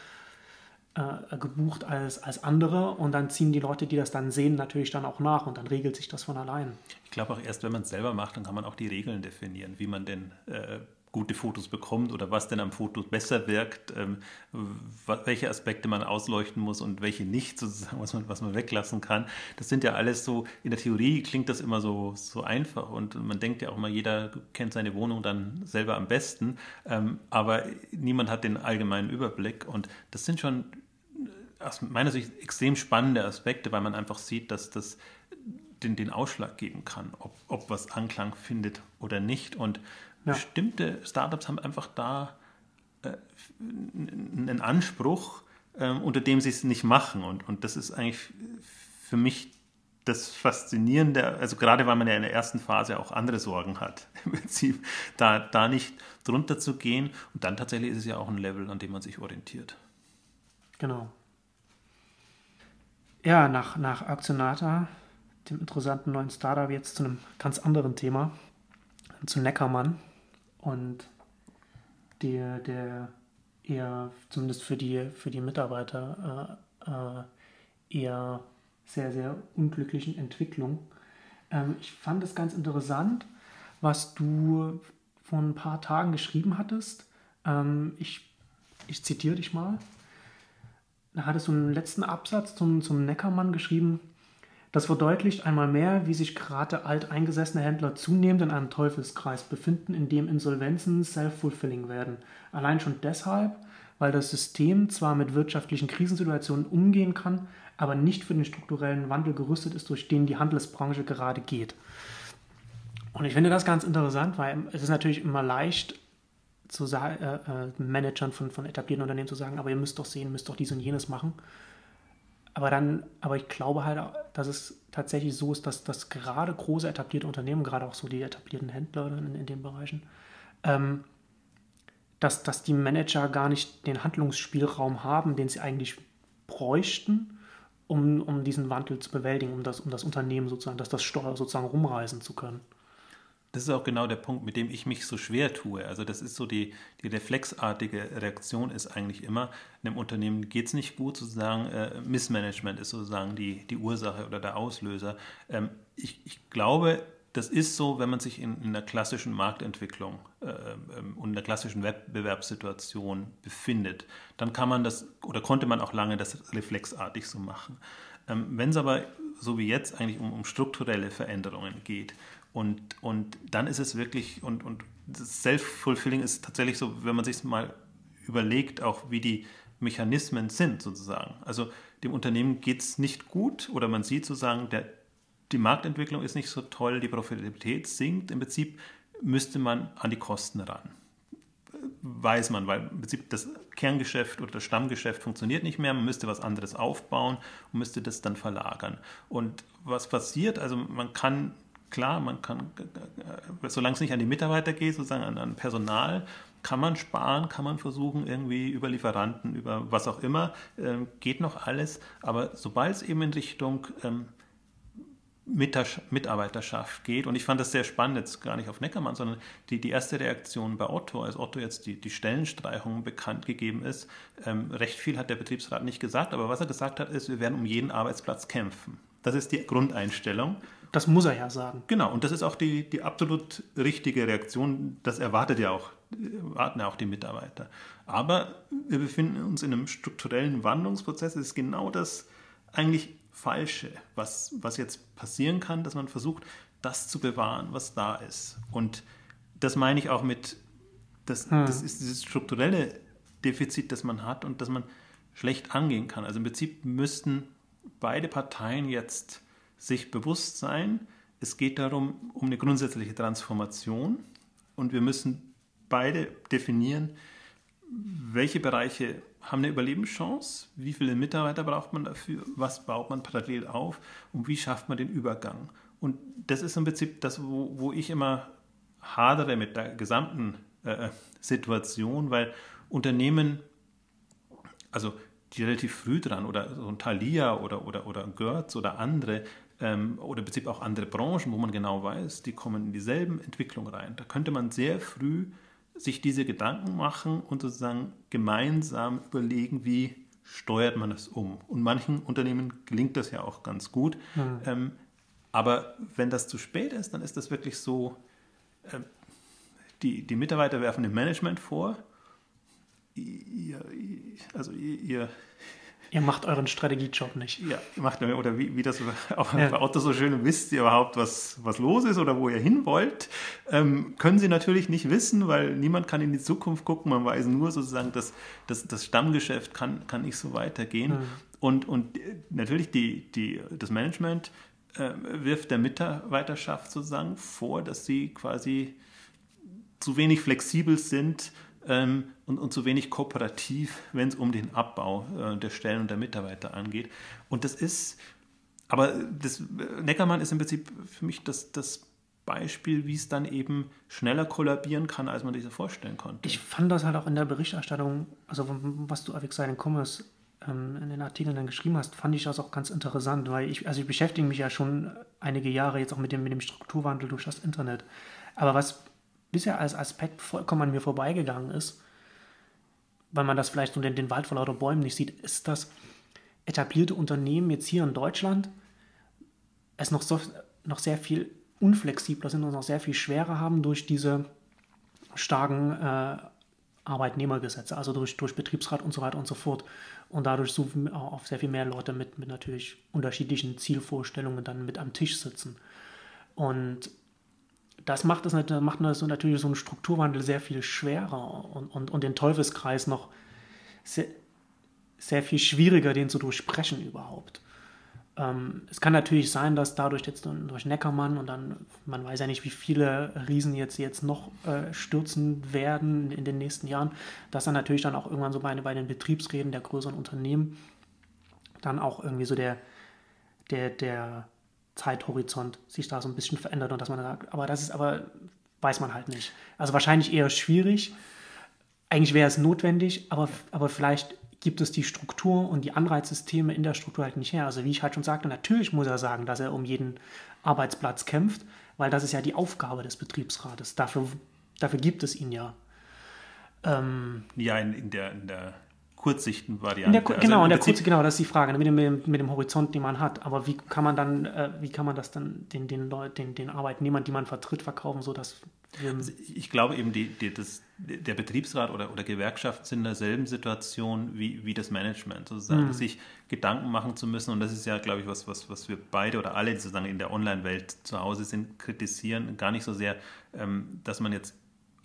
äh, gebucht als, als andere und dann ziehen die Leute, die das dann sehen, natürlich dann auch nach und dann regelt sich das von allein. Ich glaube auch erst, wenn man es selber macht, dann kann man auch die Regeln definieren, wie man denn äh, gute Fotos bekommt oder was denn am Foto besser wirkt, ähm, welche Aspekte man ausleuchten muss und welche nicht, sozusagen, was man, was man weglassen kann. Das sind ja alles so, in der Theorie klingt das immer so, so einfach und man denkt ja auch mal, jeder kennt seine Wohnung dann selber am besten, ähm, aber niemand hat den allgemeinen Überblick und das sind schon aus meiner Sicht extrem spannende Aspekte, weil man einfach sieht, dass das den, den Ausschlag geben kann, ob, ob was Anklang findet oder nicht. Und ja. bestimmte Startups haben einfach da äh, einen Anspruch, äh, unter dem sie es nicht machen. Und, und das ist eigentlich für mich das Faszinierende, also gerade weil man ja in der ersten Phase auch andere Sorgen hat, im Prinzip, da, da nicht drunter zu gehen. Und dann tatsächlich ist es ja auch ein Level, an dem man sich orientiert. Genau. Ja, nach, nach Aktionata, dem interessanten neuen Startup, jetzt zu einem ganz anderen Thema, zu Neckermann und der, der eher, zumindest für die, für die Mitarbeiter, äh, äh, eher sehr, sehr unglücklichen Entwicklung. Ähm, ich fand es ganz interessant, was du vor ein paar Tagen geschrieben hattest. Ähm, ich, ich zitiere dich mal da hattest du einen letzten Absatz zum, zum Neckermann geschrieben. Das verdeutlicht einmal mehr, wie sich gerade alteingesessene Händler zunehmend in einem Teufelskreis befinden, in dem Insolvenzen self-fulfilling werden. Allein schon deshalb, weil das System zwar mit wirtschaftlichen Krisensituationen umgehen kann, aber nicht für den strukturellen Wandel gerüstet ist, durch den die Handelsbranche gerade geht. Und ich finde das ganz interessant, weil es ist natürlich immer leicht, zu äh, äh, Managern von, von etablierten Unternehmen zu sagen, aber ihr müsst doch sehen, müsst doch dies und jenes machen. Aber dann, aber ich glaube halt, dass es tatsächlich so ist, dass, dass gerade große etablierte Unternehmen, gerade auch so die etablierten Händler in, in den Bereichen, ähm, dass, dass die Manager gar nicht den Handlungsspielraum haben, den sie eigentlich bräuchten, um, um diesen Wandel zu bewältigen, um das, um das Unternehmen sozusagen, dass das Steuer sozusagen rumreißen zu können das ist auch genau der Punkt, mit dem ich mich so schwer tue. Also das ist so die, die reflexartige Reaktion ist eigentlich immer, einem Unternehmen geht es nicht gut, sozusagen äh, Missmanagement ist sozusagen die, die Ursache oder der Auslöser. Ähm, ich, ich glaube, das ist so, wenn man sich in, in einer klassischen Marktentwicklung äh, ähm, und einer klassischen Wettbewerbssituation befindet, dann kann man das oder konnte man auch lange das reflexartig so machen. Ähm, wenn es aber so wie jetzt eigentlich um, um strukturelle Veränderungen geht, und, und dann ist es wirklich, und, und Self-Fulfilling ist tatsächlich so, wenn man sich mal überlegt, auch wie die Mechanismen sind sozusagen. Also dem Unternehmen geht es nicht gut oder man sieht sozusagen, der, die Marktentwicklung ist nicht so toll, die Profitabilität sinkt. Im Prinzip müsste man an die Kosten ran. Weiß man, weil im Prinzip das Kerngeschäft oder das Stammgeschäft funktioniert nicht mehr, man müsste was anderes aufbauen und müsste das dann verlagern. Und was passiert, also man kann klar, man kann, solange es nicht an die Mitarbeiter geht, sozusagen an, an Personal, kann man sparen, kann man versuchen, irgendwie über Lieferanten, über was auch immer, ähm, geht noch alles. Aber sobald es eben in Richtung ähm, Mitarbeiterschaft geht, und ich fand das sehr spannend, jetzt gar nicht auf Neckermann, sondern die, die erste Reaktion bei Otto, als Otto jetzt die, die Stellenstreichung bekannt gegeben ist, ähm, recht viel hat der Betriebsrat nicht gesagt, aber was er gesagt hat, ist, wir werden um jeden Arbeitsplatz kämpfen. Das ist die Grundeinstellung. Das muss er ja sagen. Genau, und das ist auch die, die absolut richtige Reaktion. Das erwartet ja auch, erwarten ja auch die Mitarbeiter. Aber wir befinden uns in einem strukturellen Wandlungsprozess. Es ist genau das eigentlich Falsche, was, was jetzt passieren kann, dass man versucht, das zu bewahren, was da ist. Und das meine ich auch mit, das, hm. das ist dieses strukturelle Defizit, das man hat und das man schlecht angehen kann. Also im Prinzip müssten beide Parteien jetzt sich bewusst sein, es geht darum, um eine grundsätzliche Transformation und wir müssen beide definieren, welche Bereiche haben eine Überlebenschance, wie viele Mitarbeiter braucht man dafür, was baut man parallel auf und wie schafft man den Übergang. Und das ist im Prinzip das, wo, wo ich immer hadere mit der gesamten äh, Situation, weil Unternehmen, also die relativ früh dran oder so ein Thalia oder, oder, oder Götz oder andere, ähm, oder im Prinzip auch andere Branchen, wo man genau weiß, die kommen in dieselben Entwicklungen rein. Da könnte man sehr früh sich diese Gedanken machen und sozusagen gemeinsam überlegen, wie steuert man das um. Und manchen Unternehmen gelingt das ja auch ganz gut. Mhm. Ähm, aber wenn das zu spät ist, dann ist das wirklich so, äh, die, die Mitarbeiter werfen dem Management vor, ihr, also ihr, Ihr macht euren Strategiejob nicht. Ja, ihr macht, oder wie, wie das auch ja. bei Auto so schön wisst ihr überhaupt, was, was los ist oder wo ihr hin wollt. Ähm, können sie natürlich nicht wissen, weil niemand kann in die Zukunft gucken. Man weiß nur sozusagen, dass, dass das Stammgeschäft kann, kann nicht so weitergehen. Mhm. Und, und natürlich die, die, das Management äh, wirft der Mitarbeiterschaft sozusagen vor, dass sie quasi zu wenig flexibel sind, ähm, und, und zu wenig kooperativ, wenn es um den Abbau äh, der Stellen und der Mitarbeiter angeht. Und das ist, aber das, Neckermann ist im Prinzip für mich das, das Beispiel, wie es dann eben schneller kollabieren kann, als man sich das vorstellen konnte. Ich fand das halt auch in der Berichterstattung, also was du auf seinen Commerce ähm, in den Artikeln dann geschrieben hast, fand ich das auch ganz interessant, weil ich, also ich beschäftige mich ja schon einige Jahre jetzt auch mit dem, mit dem Strukturwandel durch das Internet. Aber was bisher als Aspekt vollkommen an mir vorbeigegangen ist, weil man das vielleicht nur den, den Wald vor lauter Bäumen nicht sieht, ist, dass etablierte Unternehmen jetzt hier in Deutschland es noch, so, noch sehr viel unflexibler sind und noch sehr viel schwerer haben durch diese starken äh, Arbeitnehmergesetze, also durch, durch Betriebsrat und so weiter und so fort. Und dadurch so auch sehr viel mehr Leute mit, mit natürlich unterschiedlichen Zielvorstellungen dann mit am Tisch sitzen. Und das macht, das, macht natürlich so einen Strukturwandel sehr viel schwerer und, und, und den Teufelskreis noch sehr, sehr viel schwieriger, den zu durchbrechen überhaupt. Ähm, es kann natürlich sein, dass dadurch jetzt durch Neckermann und dann, man weiß ja nicht, wie viele Riesen jetzt, jetzt noch äh, stürzen werden in den nächsten Jahren, dass dann natürlich dann auch irgendwann so bei, bei den Betriebsräten der größeren Unternehmen dann auch irgendwie so der, der, der Zeithorizont sich da so ein bisschen verändert und dass man sagt, aber das ist aber, weiß man halt nicht. Also wahrscheinlich eher schwierig. Eigentlich wäre es notwendig, aber, aber vielleicht gibt es die Struktur und die Anreizsysteme in der Struktur halt nicht her. Also wie ich halt schon sagte, natürlich muss er sagen, dass er um jeden Arbeitsplatz kämpft, weil das ist ja die Aufgabe des Betriebsrates. Dafür, dafür gibt es ihn ja. Ähm, ja, in, in, der, in der Kurzsichtenvariante. Der, genau, also in der Kurz, genau, das ist die Frage, mit dem, mit dem Horizont, den man hat. Aber wie kann man dann, äh, wie kann man das dann den, den, den, den Arbeitnehmern, die man vertritt, verkaufen, sodass also ich glaube eben, die, die, das, der Betriebsrat oder, oder Gewerkschaft sind in derselben Situation wie, wie das Management, sozusagen, mhm. sich Gedanken machen zu müssen. Und das ist ja, glaube ich, was, was, was wir beide oder alle sozusagen in der Online-Welt zu Hause sind, kritisieren. Gar nicht so sehr, ähm, dass man jetzt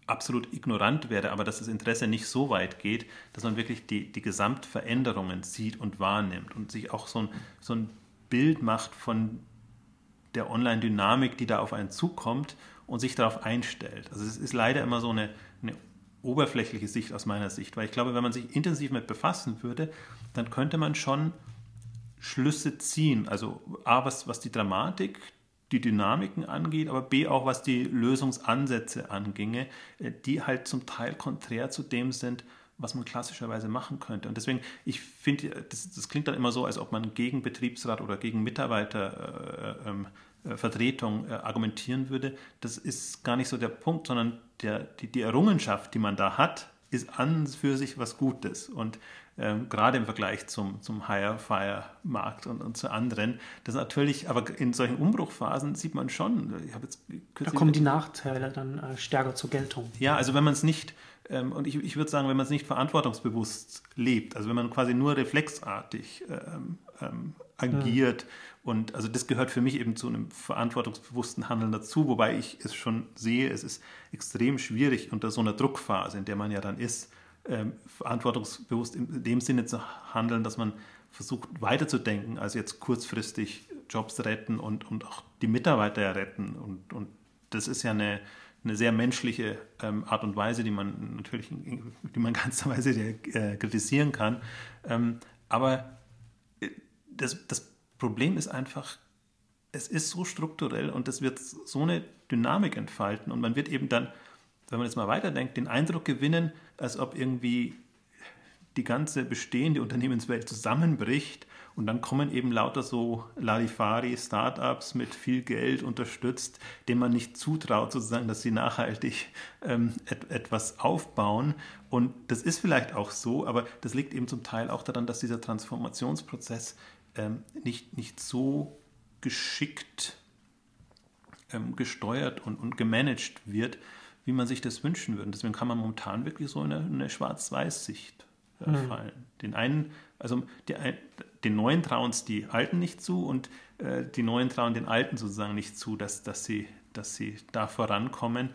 absolut ignorant werde, aber dass das Interesse nicht so weit geht, dass man wirklich die, die Gesamtveränderungen sieht und wahrnimmt und sich auch so ein, so ein Bild macht von der Online-Dynamik, die da auf einen zukommt und sich darauf einstellt. Also es ist leider immer so eine, eine oberflächliche Sicht aus meiner Sicht, weil ich glaube, wenn man sich intensiv mit befassen würde, dann könnte man schon Schlüsse ziehen. Also A, was, was die Dramatik die Dynamiken angeht, aber B auch was die Lösungsansätze anginge, äh, die halt zum Teil konträr zu dem sind, was man klassischerweise machen könnte. Und deswegen, ich finde, das, das, klingt dann immer so, als ob man gegen Betriebsrat oder gegen Mitarbeitervertretung äh, ähm, äh, äh, argumentieren würde. Das ist gar nicht so der Punkt, sondern der, die, die Errungenschaft, die man da hat, ist an für sich was Gutes. Und ähm, gerade im Vergleich zum, zum Higher-Fire-Markt und, und zu anderen. Das natürlich, aber in solchen Umbruchphasen sieht man schon. da kommen die Nachteile dann äh, stärker zur Geltung. Ja, also wenn man es nicht, ähm, und ich, ich würde sagen, wenn man es nicht verantwortungsbewusst lebt, also wenn man quasi nur reflexartig ähm, ähm agiert. Ja. Und also das gehört für mich eben zu einem verantwortungsbewussten Handeln dazu, wobei ich es schon sehe, es ist extrem schwierig unter so einer Druckphase, in der man ja dann ist, ähm, verantwortungsbewusst in dem Sinne zu handeln, dass man versucht weiterzudenken, als jetzt kurzfristig Jobs retten und, und auch die Mitarbeiter retten. Und, und das ist ja eine, eine sehr menschliche ähm, Art und Weise, die man natürlich, die man ganzerweise äh, kritisieren kann. Ähm, aber äh, das, das Problem ist einfach, es ist so strukturell und es wird so eine Dynamik entfalten und man wird eben dann wenn man jetzt mal weiterdenkt, den Eindruck gewinnen, als ob irgendwie die ganze bestehende Unternehmenswelt zusammenbricht Und dann kommen eben lauter so Larifari-Startups mit viel Geld unterstützt, denen man nicht zutraut, sozusagen, dass sie nachhaltig ähm, et etwas aufbauen. Und das ist vielleicht auch so, aber das liegt eben zum Teil auch daran, dass dieser Transformationsprozess ähm, nicht, nicht so geschickt ähm, gesteuert und, und gemanagt wird, wie man sich das wünschen würde. Deswegen kann man momentan wirklich so in eine, eine Schwarz-Weiß-Sicht äh, mhm. fallen. Den einen, also die, den Neuen trauen es die Alten nicht zu und äh, die Neuen trauen den Alten sozusagen nicht zu, dass, dass, sie, dass sie da vorankommen.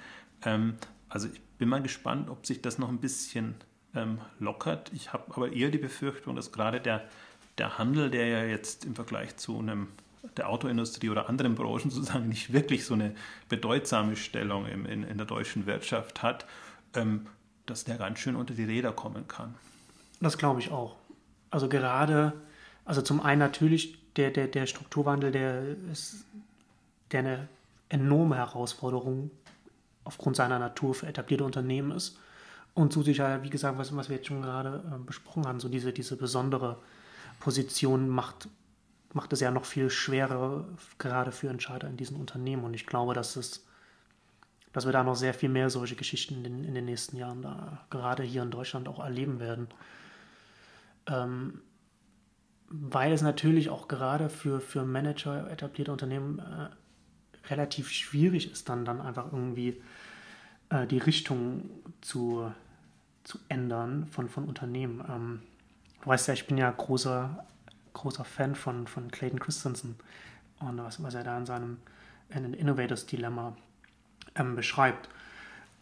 Ähm, also ich bin mal gespannt, ob sich das noch ein bisschen ähm, lockert. Ich habe aber eher die Befürchtung, dass gerade der, der Handel, der ja jetzt im Vergleich zu einem der Autoindustrie oder anderen Branchen sozusagen nicht wirklich so eine bedeutsame Stellung im, in, in der deutschen Wirtschaft hat, ähm, dass der ganz schön unter die Räder kommen kann. Das glaube ich auch. Also gerade, also zum einen natürlich der, der, der Strukturwandel, der ist der eine enorme Herausforderung aufgrund seiner Natur für etablierte Unternehmen ist. Und zusätzlich, wie gesagt, was, was wir jetzt schon gerade äh, besprochen haben, so diese, diese besondere Position macht macht es ja noch viel schwerer, gerade für Entscheider in diesen Unternehmen. Und ich glaube, dass, es, dass wir da noch sehr viel mehr solche Geschichten in den, in den nächsten Jahren da gerade hier in Deutschland auch erleben werden. Ähm, weil es natürlich auch gerade für, für Manager etablierte Unternehmen äh, relativ schwierig ist, dann, dann einfach irgendwie äh, die Richtung zu, zu ändern von, von Unternehmen. Ähm, du weißt ja, ich bin ja großer großer Fan von, von Clayton Christensen und was, was er da in seinem in Innovators Dilemma ähm, beschreibt.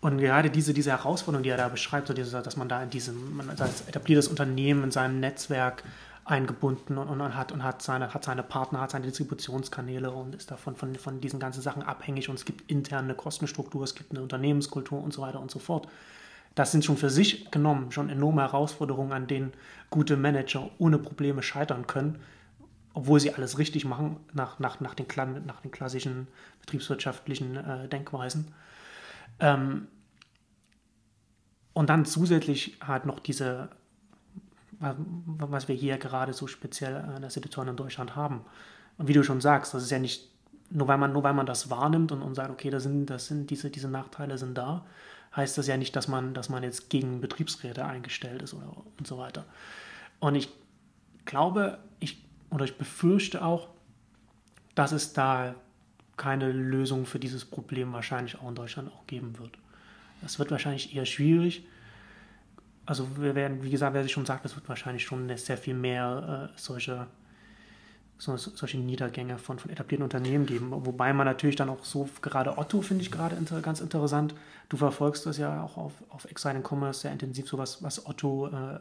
Und gerade diese, diese Herausforderung, die er da beschreibt, so diese, dass man da in diesem, man als etabliertes Unternehmen in seinem Netzwerk eingebunden und, und, hat und hat seine, hat seine Partner, hat seine Distributionskanäle und ist davon von, von diesen ganzen Sachen abhängig und es gibt interne Kostenstruktur, es gibt eine Unternehmenskultur und so weiter und so fort. Das sind schon für sich genommen schon enorme Herausforderungen, an denen gute Manager ohne Probleme scheitern können, obwohl sie alles richtig machen nach, nach, nach, den, nach den klassischen betriebswirtschaftlichen äh, Denkweisen. Ähm, und dann zusätzlich halt noch diese, was wir hier gerade so speziell in der Situation in Deutschland haben. Und wie du schon sagst, das ist ja nicht, nur weil man, nur weil man das wahrnimmt und, und sagt, okay, das sind, das sind diese, diese Nachteile sind da, heißt das ja nicht, dass man, dass man jetzt gegen Betriebsräte eingestellt ist oder und so weiter. Und ich glaube, ich oder ich befürchte auch, dass es da keine Lösung für dieses Problem wahrscheinlich auch in Deutschland auch geben wird. Das wird wahrscheinlich eher schwierig. Also wir werden, wie gesagt, wer sich schon sagt, es wird wahrscheinlich schon sehr viel mehr äh, solche so, solche Niedergänge von, von etablierten Unternehmen geben. Wobei man natürlich dann auch so, gerade Otto finde ich gerade inter, ganz interessant. Du verfolgst das ja auch auf, auf Exciting Commerce sehr intensiv, so was, was Otto äh,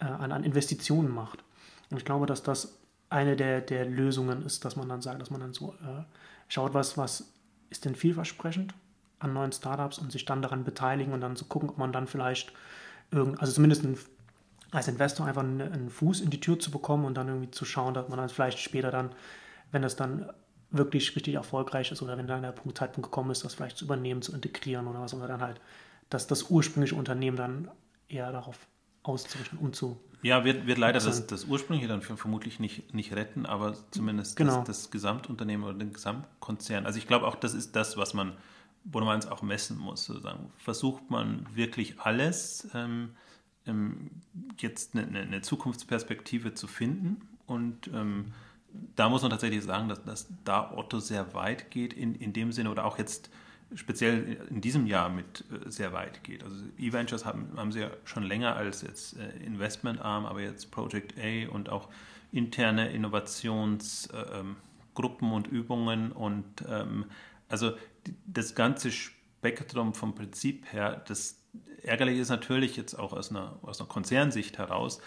äh, an, an Investitionen macht. Und ich glaube, dass das eine der, der Lösungen ist, dass man dann sagt, dass man dann so äh, schaut, was, was ist denn vielversprechend an neuen Startups und sich dann daran beteiligen und dann so gucken, ob man dann vielleicht irgend, also zumindest ein als Investor einfach einen, Fuß in die Tür zu bekommen und dann irgendwie zu schauen, dass man dann vielleicht später dann, wenn das dann wirklich richtig erfolgreich ist oder wenn dann der Punkt, Zeitpunkt gekommen ist, das vielleicht zu übernehmen, zu integrieren oder was, oder dann halt, dass das ursprüngliche Unternehmen dann eher darauf auszurichten, um zu. Ja, wird, wird leider das, das ursprüngliche dann vermutlich nicht, nicht retten, aber zumindest genau. das, das Gesamtunternehmen oder den Gesamtkonzern. Also ich glaube auch, das ist das, was man, wo man es auch messen muss. Sozusagen. Versucht man wirklich alles, ähm, jetzt eine, eine, Zukunftsperspektive zu finden. Und ähm, da muss man tatsächlich sagen, dass, dass da Otto sehr weit geht in, in dem Sinne oder auch jetzt speziell in diesem Jahr mit äh, sehr weit geht. Also E-Ventures haben, haben sie ja schon länger als jetzt äh, Investmentarm, aber jetzt Project A und auch interne Innovationsgruppen äh, ähm, und Übungen und ähm, also die, das ganze Spektrum vom Prinzip her, das ärgerlich ist natürlich jetzt auch aus einer, aus einer Konzernsicht heraus,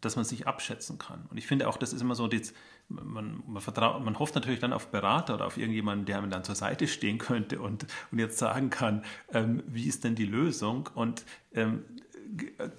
dass man sich abschätzen kann. Und ich finde auch, das ist immer so, das, man, man, vertraut, man hofft natürlich dann auf Berater oder auf irgendjemanden, der einem dann zur Seite stehen könnte und, und jetzt sagen kann, ähm, wie ist denn die Lösung? Und ähm,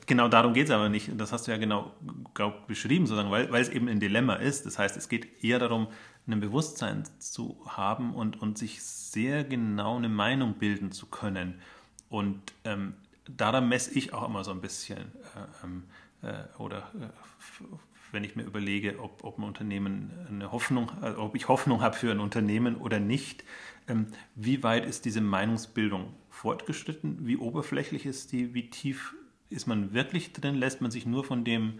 genau darum geht es aber nicht. Und das hast du ja genau glaub, beschrieben, sozusagen, weil, weil es eben ein Dilemma ist. Das heißt, es geht eher darum, ein Bewusstsein zu haben und, und sich sehr genau eine Meinung bilden zu können. Und ähm, daran messe ich auch immer so ein bisschen, äh, ähm, äh, oder äh, wenn ich mir überlege, ob, ob ein Unternehmen eine Hoffnung, also ob ich Hoffnung habe für ein Unternehmen oder nicht, ähm, wie weit ist diese Meinungsbildung fortgeschritten? Wie oberflächlich ist die? Wie tief ist man wirklich drin? Lässt man sich nur von dem,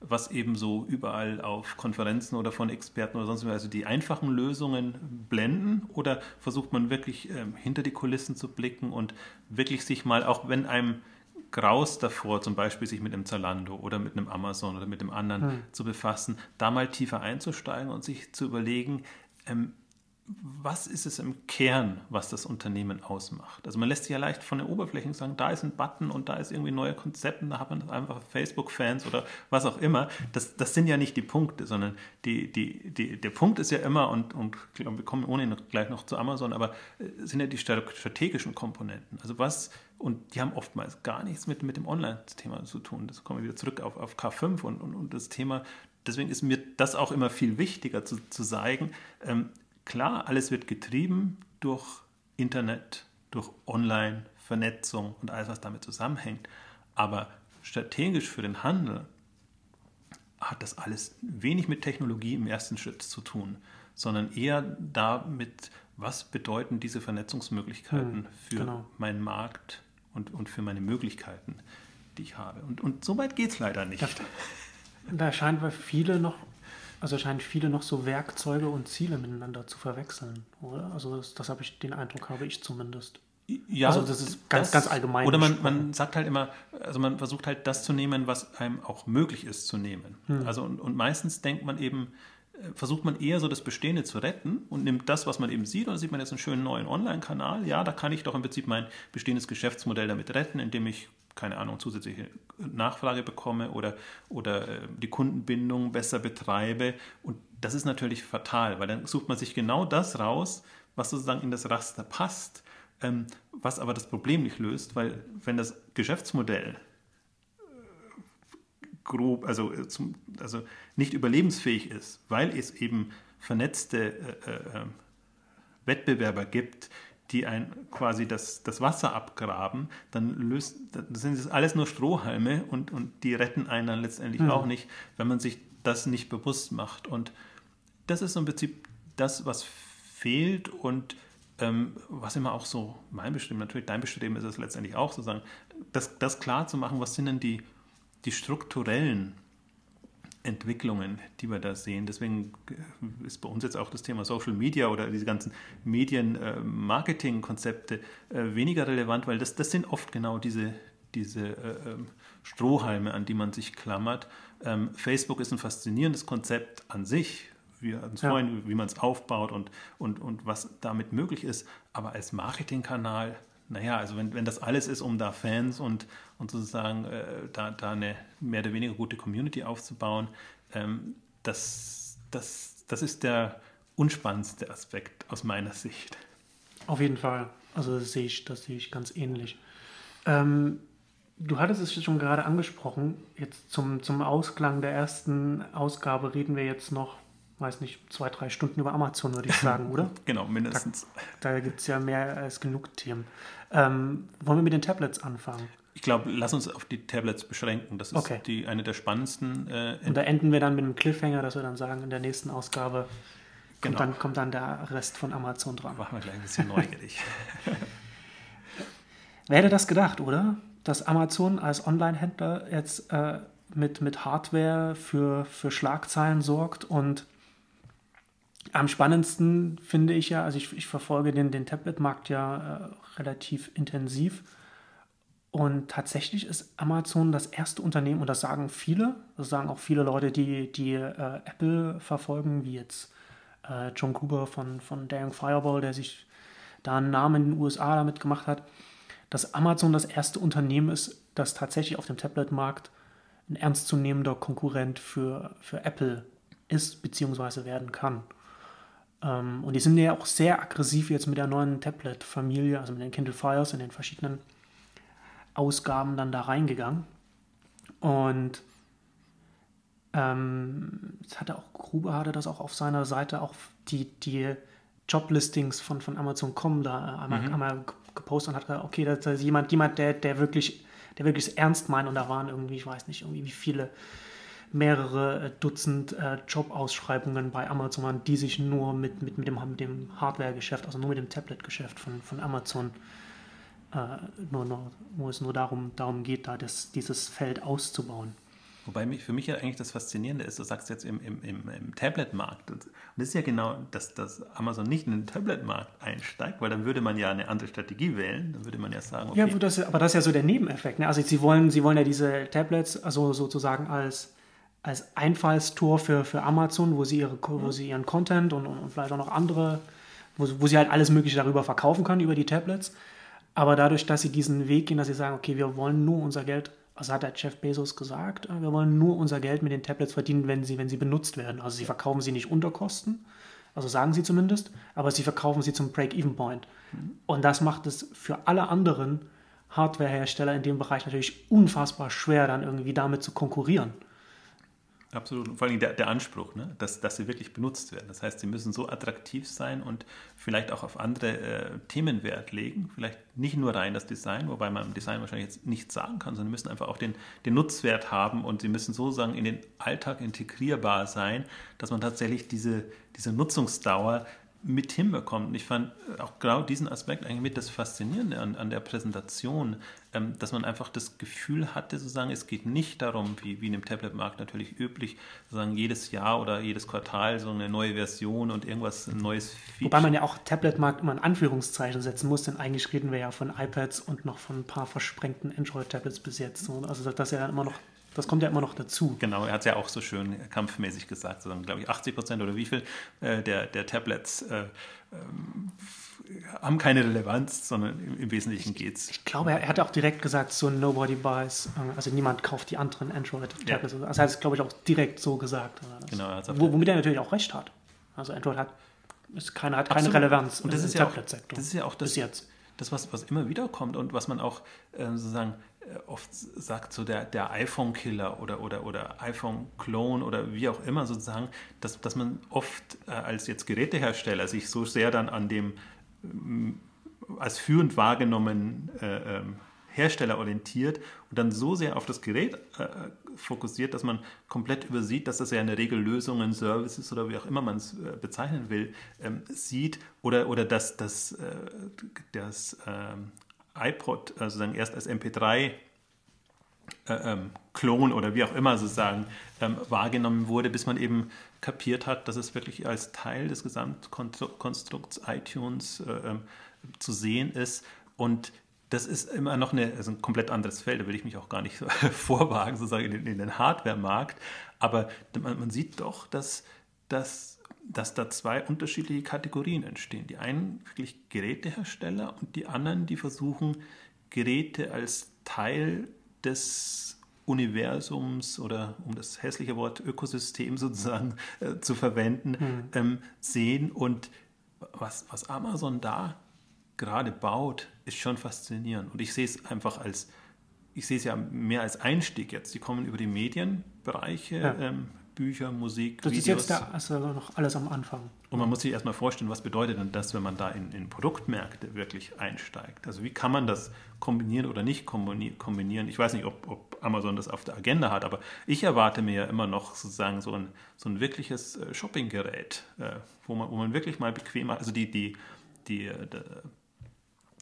was eben so überall auf Konferenzen oder von Experten oder sonst was, also die einfachen Lösungen blenden? Oder versucht man wirklich ähm, hinter die Kulissen zu blicken und wirklich sich mal, auch wenn einem Graus davor, zum Beispiel sich mit einem Zalando oder mit einem Amazon oder mit dem anderen hm. zu befassen, da mal tiefer einzusteigen und sich zu überlegen, ähm, was ist es im Kern, was das Unternehmen ausmacht? Also man lässt sich ja leicht von den Oberflächen sagen, da ist ein Button und da ist irgendwie ein neuer Konzept und da hat man einfach Facebook-Fans oder was auch immer. Das, das sind ja nicht die Punkte, sondern die, die, die, der Punkt ist ja immer, und, und wir kommen ohnehin gleich noch zu Amazon, aber äh, sind ja die strategischen Komponenten. Also was, und die haben oftmals gar nichts mit, mit dem Online-Thema zu tun. Das kommen wir wieder zurück auf, auf K5 und, und, und das Thema, deswegen ist mir das auch immer viel wichtiger zu, zu zeigen, ähm, Klar, alles wird getrieben durch Internet, durch Online-Vernetzung und alles, was damit zusammenhängt. Aber strategisch für den Handel hat das alles wenig mit Technologie im ersten Schritt zu tun, sondern eher damit, was bedeuten diese Vernetzungsmöglichkeiten hm, für genau. meinen Markt und, und für meine Möglichkeiten, die ich habe. Und, und so weit geht es leider nicht. Da, da scheint bei viele noch also scheinen viele noch so Werkzeuge und Ziele miteinander zu verwechseln, oder? Also das, das habe ich den Eindruck, habe ich zumindest. Ja, also das ist ganz, das, ganz allgemein. Oder man, man sagt halt immer, also man versucht halt das zu nehmen, was einem auch möglich ist zu nehmen. Hm. Also und, und meistens denkt man eben, versucht man eher so das Bestehende zu retten und nimmt das, was man eben sieht, und da sieht man jetzt einen schönen neuen Online-Kanal. Ja, da kann ich doch im Prinzip mein bestehendes Geschäftsmodell damit retten, indem ich keine Ahnung, zusätzliche Nachfrage bekomme oder, oder äh, die Kundenbindung besser betreibe. Und das ist natürlich fatal, weil dann sucht man sich genau das raus, was sozusagen in das Raster passt, ähm, was aber das Problem nicht löst, weil wenn das Geschäftsmodell grob, also, äh, zum, also nicht überlebensfähig ist, weil es eben vernetzte äh, äh, Wettbewerber gibt, die ein quasi das, das Wasser abgraben, dann, löst, dann sind es alles nur Strohhalme und, und die retten einen dann letztendlich mhm. auch nicht, wenn man sich das nicht bewusst macht. Und das ist im Prinzip das, was fehlt und ähm, was immer auch so mein Bestreben, natürlich dein Bestreben ist es letztendlich auch sozusagen, das, das klar zu machen, was sind denn die, die strukturellen Entwicklungen, die wir da sehen. Deswegen ist bei uns jetzt auch das Thema Social Media oder diese ganzen Medien-Marketing-Konzepte äh, weniger relevant, weil das, das sind oft genau diese, diese äh, ähm, Strohhalme, an die man sich klammert. Ähm, Facebook ist ein faszinierendes Konzept an sich. Wir ja. wie man es aufbaut und, und, und was damit möglich ist. Aber als Marketingkanal naja, also wenn, wenn das alles ist, um da Fans und, und sozusagen äh, da, da eine mehr oder weniger gute Community aufzubauen, ähm, das, das, das ist der unspannendste Aspekt aus meiner Sicht. Auf jeden Fall. Also das sehe ich, das sehe ich ganz ähnlich. Ähm, du hattest es schon gerade angesprochen. Jetzt zum, zum Ausklang der ersten Ausgabe reden wir jetzt noch weiß nicht, zwei, drei Stunden über Amazon, würde ich sagen, oder? genau, mindestens. Da, da gibt es ja mehr als genug Themen. Ähm, wollen wir mit den Tablets anfangen? Ich glaube, lass uns auf die Tablets beschränken. Das ist okay. die, eine der spannendsten. Äh, Und da enden wir dann mit einem Cliffhanger, dass wir dann sagen, in der nächsten Ausgabe kommt, genau. dann, kommt dann der Rest von Amazon dran. Machen wir gleich ein bisschen neugierig. Wer hätte das gedacht, oder? Dass Amazon als Online-Händler jetzt äh, mit, mit Hardware für, für Schlagzeilen sorgt und am spannendsten finde ich ja, also ich, ich verfolge den, den Tablet-Markt ja äh, relativ intensiv. Und tatsächlich ist Amazon das erste Unternehmen, und das sagen viele, das sagen auch viele Leute, die, die äh, Apple verfolgen, wie jetzt äh, John Gruber von, von Daring Fireball, der sich da einen Namen in den USA damit gemacht hat, dass Amazon das erste Unternehmen ist, das tatsächlich auf dem Tablet-Markt ein ernstzunehmender Konkurrent für, für Apple ist bzw. werden kann. Ähm, und die sind ja auch sehr aggressiv jetzt mit der neuen Tablet-Familie, also mit den Kindle Fires in den verschiedenen Ausgaben dann da reingegangen. Und ähm, das hatte auch Gruber hatte das auch auf seiner Seite auch die, die Joblistings von, von Amazon.com da einmal, mhm. einmal gepostet und hat gesagt, okay, das ist jemand, jemand, der, der wirklich der wirklich ernst meint und da waren irgendwie, ich weiß nicht, irgendwie wie viele mehrere äh, Dutzend äh, Jobausschreibungen bei Amazon, die sich nur mit, mit, mit dem, mit dem Hardware-Geschäft, also nur mit dem Tablet-Geschäft von, von Amazon, äh, nur, nur, wo es nur darum, darum geht, da das, dieses Feld auszubauen. Wobei mich, für mich ja eigentlich das Faszinierende ist, du sagst jetzt im, im, im, im Tablet-Markt. Und das ist ja genau, dass, dass Amazon nicht in den Tablet-Markt einsteigt, weil dann würde man ja eine andere Strategie wählen. Dann würde man ja sagen, okay. Ja, das, aber das ist ja so der Nebeneffekt. Ne? Also sie wollen, sie wollen ja diese Tablets also sozusagen als, als Einfallstor für, für Amazon, wo sie, ihre, wo sie ihren Content und, und vielleicht auch noch andere, wo, wo sie halt alles Mögliche darüber verkaufen können, über die Tablets. Aber dadurch, dass sie diesen Weg gehen, dass sie sagen, okay, wir wollen nur unser Geld also hat der Jeff Bezos gesagt, äh, wir wollen nur unser Geld mit den Tablets verdienen, wenn sie, wenn sie benutzt werden. Also sie verkaufen sie nicht unter Kosten, also sagen sie zumindest, aber sie verkaufen sie zum Break-Even-Point. Mhm. Und das macht es für alle anderen Hardware-Hersteller in dem Bereich natürlich unfassbar schwer, dann irgendwie damit zu konkurrieren. Absolut. Vor allem der, der Anspruch, ne? dass, dass sie wirklich benutzt werden. Das heißt, sie müssen so attraktiv sein und vielleicht auch auf andere äh, Themen Wert legen. Vielleicht nicht nur rein das Design, wobei man im Design wahrscheinlich jetzt nichts sagen kann, sondern müssen einfach auch den, den Nutzwert haben und sie müssen sozusagen in den Alltag integrierbar sein, dass man tatsächlich diese, diese Nutzungsdauer mit hinbekommt. Und ich fand auch genau diesen Aspekt eigentlich mit das Faszinierende an, an der Präsentation, dass man einfach das Gefühl hatte, sozusagen, es geht nicht darum, wie, wie in dem Tablet-Markt natürlich üblich, sozusagen jedes Jahr oder jedes Quartal so eine neue Version und irgendwas ein neues Feature. Wobei man ja auch Tablet-Markt immer ein Anführungszeichen setzen muss, denn eigentlich reden wir ja von iPads und noch von ein paar versprengten Android-Tablets bis jetzt. Also das ja immer noch das kommt ja immer noch dazu. Genau, er hat es ja auch so schön kampfmäßig gesagt, sondern glaube ich 80 Prozent oder wie viel äh, der, der Tablets äh, ähm, haben keine Relevanz, sondern im, im Wesentlichen geht es. Ich glaube, er, er hat auch direkt gesagt, so nobody buys, äh, also niemand kauft die anderen Android-Tablets. Ja. Also er hat es, glaube ich, auch direkt so gesagt. Genau, er Wo, womit er natürlich auch recht hat. Also Android hat, ist keine, hat keine Relevanz und das ist ja auch, Das ist ja auch das, bis jetzt. das was, was immer wieder kommt und was man auch äh, sozusagen äh, oft sagt, so der, der iPhone-Killer oder, oder, oder iPhone-Clone oder wie auch immer sozusagen, dass, dass man oft äh, als jetzt Gerätehersteller sich so sehr dann an dem als führend wahrgenommenen äh, ähm, Hersteller orientiert und dann so sehr auf das Gerät äh, fokussiert, dass man komplett übersieht, dass das ja in der Regel Lösungen, Services oder wie auch immer man es äh, bezeichnen will, ähm, sieht oder, oder dass das, das ähm, iPod äh, sozusagen erst als MP3 äh, ähm, Klon oder wie auch immer sozusagen ähm, wahrgenommen wurde, bis man eben kapiert hat, dass es wirklich als Teil des Gesamtkonstrukts iTunes äh, ähm, zu sehen ist. Und das ist immer noch eine, also ein komplett anderes Feld, da will ich mich auch gar nicht vorwagen, sozusagen in in den Hardware-Markt. Aber man, man, sieht doch, dass, dass, dass da zwei unterschiedliche Kategorien entstehen. Die einen wirklich Gerätehersteller und die anderen, die versuchen, Geräte als Teil des Universums oder um das hässliche Wort Ökosystem sozusagen äh, zu verwenden, mhm. ähm, sehen. Und was, was Amazon da gerade baut, ist schon faszinierend. Und ich sehe es einfach als, ich sehe es ja mehr als Einstieg jetzt. Die kommen über die Medienbereiche, ja. ähm, Bücher, Musik, das Videos. ist jetzt da, also noch alles am Anfang. Und man muss sich erstmal vorstellen, was bedeutet denn das, wenn man da in, in Produktmärkte wirklich einsteigt? Also wie kann man das kombinieren oder nicht kombinieren? Ich weiß nicht, ob, ob Amazon das auf der Agenda hat, aber ich erwarte mir ja immer noch sozusagen so ein, so ein wirkliches äh, Shoppinggerät, äh, wo, man, wo man wirklich mal bequem, also die, die, die, äh,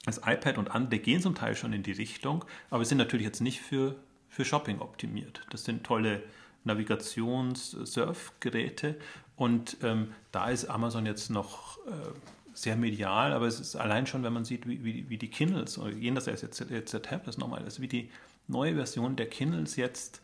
das iPad und andere gehen zum Teil schon in die Richtung, aber sind natürlich jetzt nicht für, für Shopping optimiert. Das sind tolle Navigations-Surfgeräte. Und ähm, da ist Amazon jetzt noch äh, sehr medial, aber es ist allein schon, wenn man sieht, wie, wie, wie die Kindles, oder gehen das jetzt, jetzt, jetzt der Tablets nochmal, also wie die neue Version der Kindles jetzt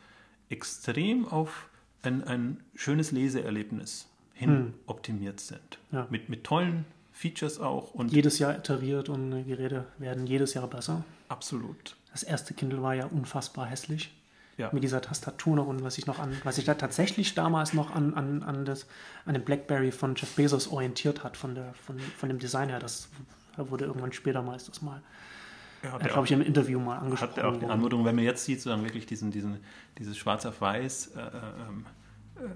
extrem auf ein, ein schönes Leseerlebnis hin hm. optimiert sind. Ja. Mit, mit tollen Features auch. Und jedes Jahr iteriert und Geräte werden jedes Jahr besser. Absolut. Das erste Kindle war ja unfassbar hässlich ja. mit dieser Tastatur noch und was ich noch an, was sich da tatsächlich damals noch an, an, an, das, an den Blackberry von Jeff Bezos orientiert hat, von, der, von, von dem Design her. Das wurde irgendwann später meistens mal. Ja, hat glaube ich, im Interview mal angesprochen. Hat er auch die Anmutung, wenn man jetzt sieht, sozusagen wirklich diesen, diesen, dieses Schwarz auf Weiß, äh, äh, äh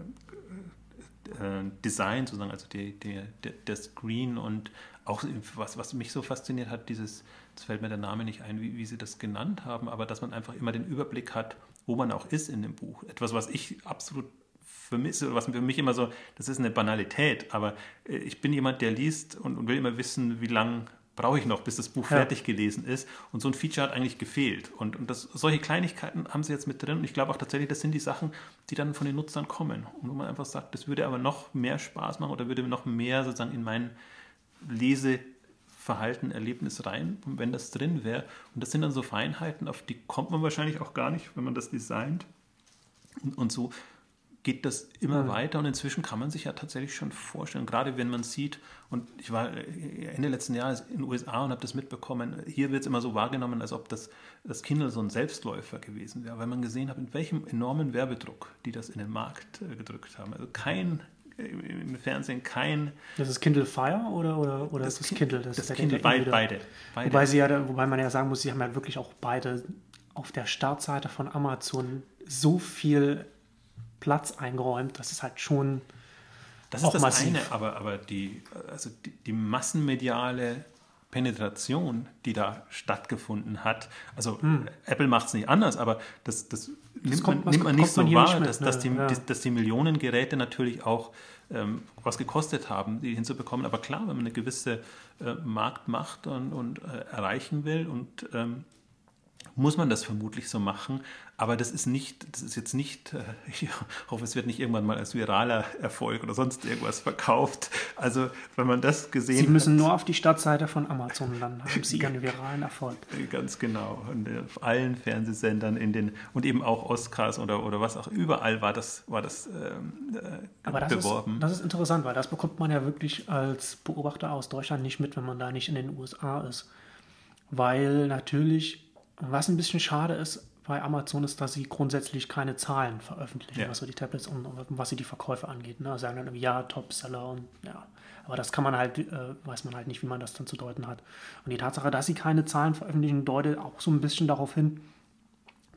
äh, Design sozusagen, also die, die, der, der Screen und auch was, was mich so fasziniert hat, dieses, jetzt fällt mir der Name nicht ein, wie, wie sie das genannt haben, aber dass man einfach immer den Überblick hat, wo man auch ist in dem Buch. Etwas, was ich absolut vermisse, was für mich immer so, das ist eine Banalität, aber äh, ich bin jemand, der liest und, und will immer wissen, wie lange brauche ich noch, bis das Buch ja. fertig gelesen ist. Und so ein Feature hat eigentlich gefehlt. Und, und das, solche Kleinigkeiten haben sie jetzt mit drin. Und ich glaube auch tatsächlich, das sind die Sachen, die dann von den Nutzern kommen. Und wo man einfach sagt, das würde aber noch mehr Spaß machen oder würde noch mehr sozusagen in mein Leseverhalten, Erlebnis rein, wenn das drin wäre. Und das sind dann so Feinheiten, auf die kommt man wahrscheinlich auch gar nicht, wenn man das designt. Und, und so geht das immer mhm. weiter und inzwischen kann man sich ja tatsächlich schon vorstellen, gerade wenn man sieht, und ich war äh, Ende letzten Jahres in den USA und habe das mitbekommen, hier wird es immer so wahrgenommen, als ob das, das Kindle so ein Selbstläufer gewesen wäre, weil man gesehen hat, mit welchem enormen Werbedruck die das in den Markt äh, gedrückt haben. Also kein im Fernsehen kein. Das ist Kindle Fire oder, oder, oder das, das Kindle? Das, das Kindle, beide, beide, beide. Wobei, sie ja, wobei man ja sagen muss, sie haben ja wirklich auch beide auf der Startseite von Amazon so viel Platz eingeräumt. Das ist halt schon. Das ist das massiv. eine, aber, aber die, also die, die massenmediale Penetration, die da stattgefunden hat. Also hm. Apple macht es nicht anders, aber das, das, das nimmt, kommt, man, nimmt man nicht so wahr, dass, dass, die, ja. dass die Millionen Geräte natürlich auch ähm, was gekostet haben, die hinzubekommen. Aber klar, wenn man eine gewisse äh, Marktmacht und, und äh, erreichen will und ähm, muss man das vermutlich so machen. Aber das ist nicht, das ist jetzt nicht, äh, ich hoffe, es wird nicht irgendwann mal als viraler Erfolg oder sonst irgendwas verkauft. Also, wenn man das gesehen Sie müssen hat, nur auf die Startseite von Amazon, dann haben Sie Ihren viralen Erfolg. Ganz genau. Und auf allen Fernsehsendern in den, und eben auch Oscars oder, oder was auch, überall war das, war das ähm, äh, Aber das beworben. Ist, das ist interessant, weil das bekommt man ja wirklich als Beobachter aus Deutschland nicht mit, wenn man da nicht in den USA ist. Weil natürlich was ein bisschen schade ist bei Amazon ist, dass sie grundsätzlich keine Zahlen veröffentlichen, ja. was so die Tablets und, und, was sie die Verkäufe angeht. Ne? Sagen dann, ja, Topseller und ja. Aber das kann man halt, äh, weiß man halt nicht, wie man das dann zu deuten hat. Und die Tatsache, dass sie keine Zahlen veröffentlichen, deutet auch so ein bisschen darauf hin,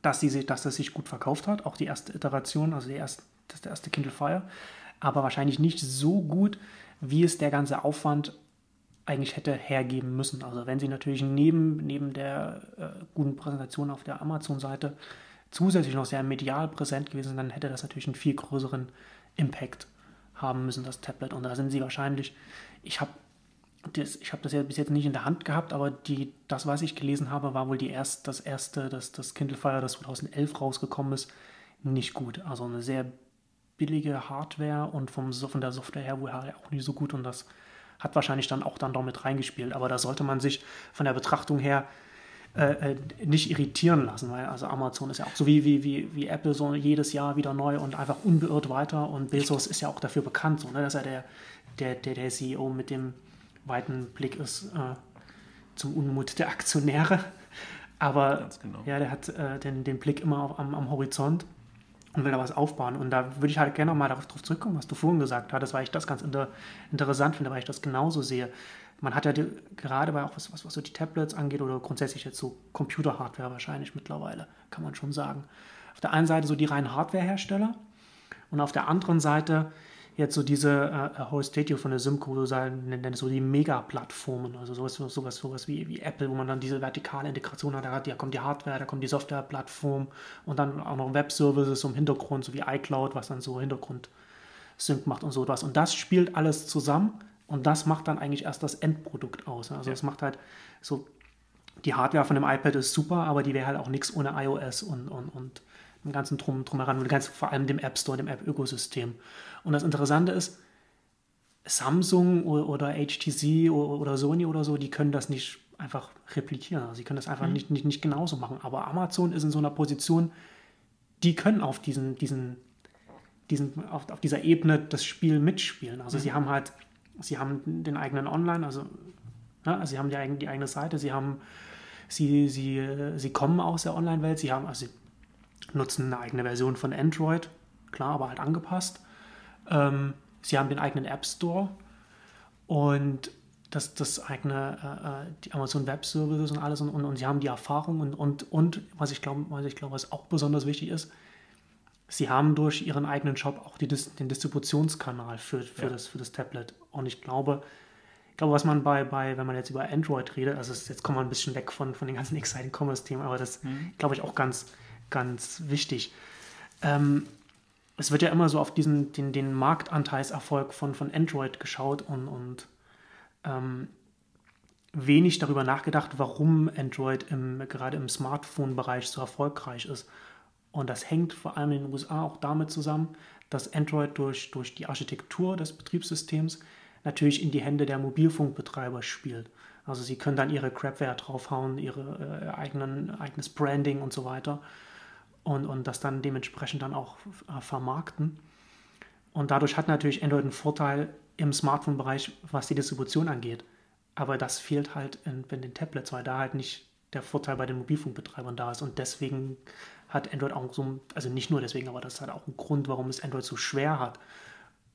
dass, sie, dass das sich gut verkauft hat. Auch die erste Iteration, also die erste, das der erste Kindle Fire. Aber wahrscheinlich nicht so gut, wie es der ganze Aufwand eigentlich hätte hergeben müssen. Also wenn sie natürlich neben, neben der äh, guten Präsentation auf der Amazon-Seite zusätzlich noch sehr medial präsent gewesen dann hätte das natürlich einen viel größeren Impact haben müssen, das Tablet. Und da sind sie wahrscheinlich, ich habe das, ich habe das ja bis jetzt nicht in der Hand gehabt, aber die, das, was ich gelesen habe, war wohl die erst, das erste, das, das Kindle Fire, das 2011 rausgekommen ist, nicht gut. Also eine sehr billige Hardware und vom, von der Software her wohl auch nicht so gut und das hat wahrscheinlich dann auch dann damit reingespielt. Aber da sollte man sich von der Betrachtung her äh, äh, nicht irritieren lassen, weil also Amazon ist ja auch so wie, wie, wie, wie Apple so jedes Jahr wieder neu und einfach unbeirrt weiter und Bezos ist ja auch dafür bekannt, so, ne, dass er der, der, der, der CEO mit dem weiten Blick ist äh, zum Unmut der Aktionäre. Aber genau. ja, der hat äh, den, den Blick immer auf, am, am Horizont und will da was aufbauen. Und da würde ich halt gerne nochmal darauf zurückkommen, was du vorhin gesagt hattest, weil ich das ganz inter interessant finde, weil ich das genauso sehe. Man hat ja die, gerade bei auch was, was, was so die Tablets angeht oder grundsätzlich jetzt so Computer-Hardware wahrscheinlich mittlerweile, kann man schon sagen. Auf der einen Seite so die reinen Hardware-Hersteller und auf der anderen Seite jetzt so diese äh, Whole Statue von der Simco, so sagen, so die Mega-Plattformen, also sowas, sowas, sowas wie, wie Apple, wo man dann diese vertikale Integration hat, da, da kommt die Hardware, da kommt die Software-Plattform und dann auch noch Web-Services im Hintergrund, so wie iCloud, was dann so Hintergrund-Sync macht und so was. Und das spielt alles zusammen und das macht dann eigentlich erst das Endprodukt aus. Also es ja. macht halt so, die Hardware von dem iPad ist super, aber die wäre halt auch nichts ohne iOS und, und, und dem ganzen Drum, Drumheran und ganz, vor allem dem App Store, dem App-Ökosystem. Und das Interessante ist, Samsung oder HTC oder Sony oder so, die können das nicht einfach replizieren. Also sie können das einfach mhm. nicht, nicht, nicht genauso machen. Aber Amazon ist in so einer Position, die können auf diesen, diesen, diesen, auf, auf dieser Ebene das Spiel mitspielen. Also mhm. sie haben halt, sie haben den eigenen Online, also, ja, also sie haben die, die eigene Seite, sie haben, sie, sie, sie kommen aus der Online-Welt, sie haben, also sie nutzen eine eigene Version von Android, klar, aber halt angepasst. Ähm, sie haben den eigenen App Store und das, das eigene, äh, äh, die Amazon Web Services und alles und, und, und, sie haben die Erfahrung und, und, und was ich glaube, was ich glaube, was auch besonders wichtig ist, sie haben durch ihren eigenen Shop auch die, den Distributionskanal für, für, ja. das, für das Tablet. Und ich glaube, ich glaube, was man bei, bei, wenn man jetzt über Android redet, also jetzt kommen wir ein bisschen weg von, von den ganzen Exciting Commerce-Themen, aber das mhm. glaube ich auch ganz, ganz wichtig. Ähm, es wird ja immer so auf diesen, den, den Marktanteilserfolg von, von Android geschaut und, und ähm, wenig darüber nachgedacht, warum Android im, gerade im Smartphone-Bereich so erfolgreich ist. Und das hängt vor allem in den USA auch damit zusammen, dass Android durch, durch die Architektur des Betriebssystems natürlich in die Hände der Mobilfunkbetreiber spielt. Also sie können dann ihre Crapware draufhauen, ihre äh, eigenes Branding und so weiter und, und das dann dementsprechend dann auch äh, vermarkten. Und dadurch hat natürlich Android einen Vorteil im Smartphone-Bereich, was die Distribution angeht. Aber das fehlt halt in, in den Tablets, weil da halt nicht der Vorteil bei den Mobilfunkbetreibern da ist. Und deswegen hat Android auch so, also nicht nur deswegen, aber das ist halt auch ein Grund, warum es Android so schwer hat.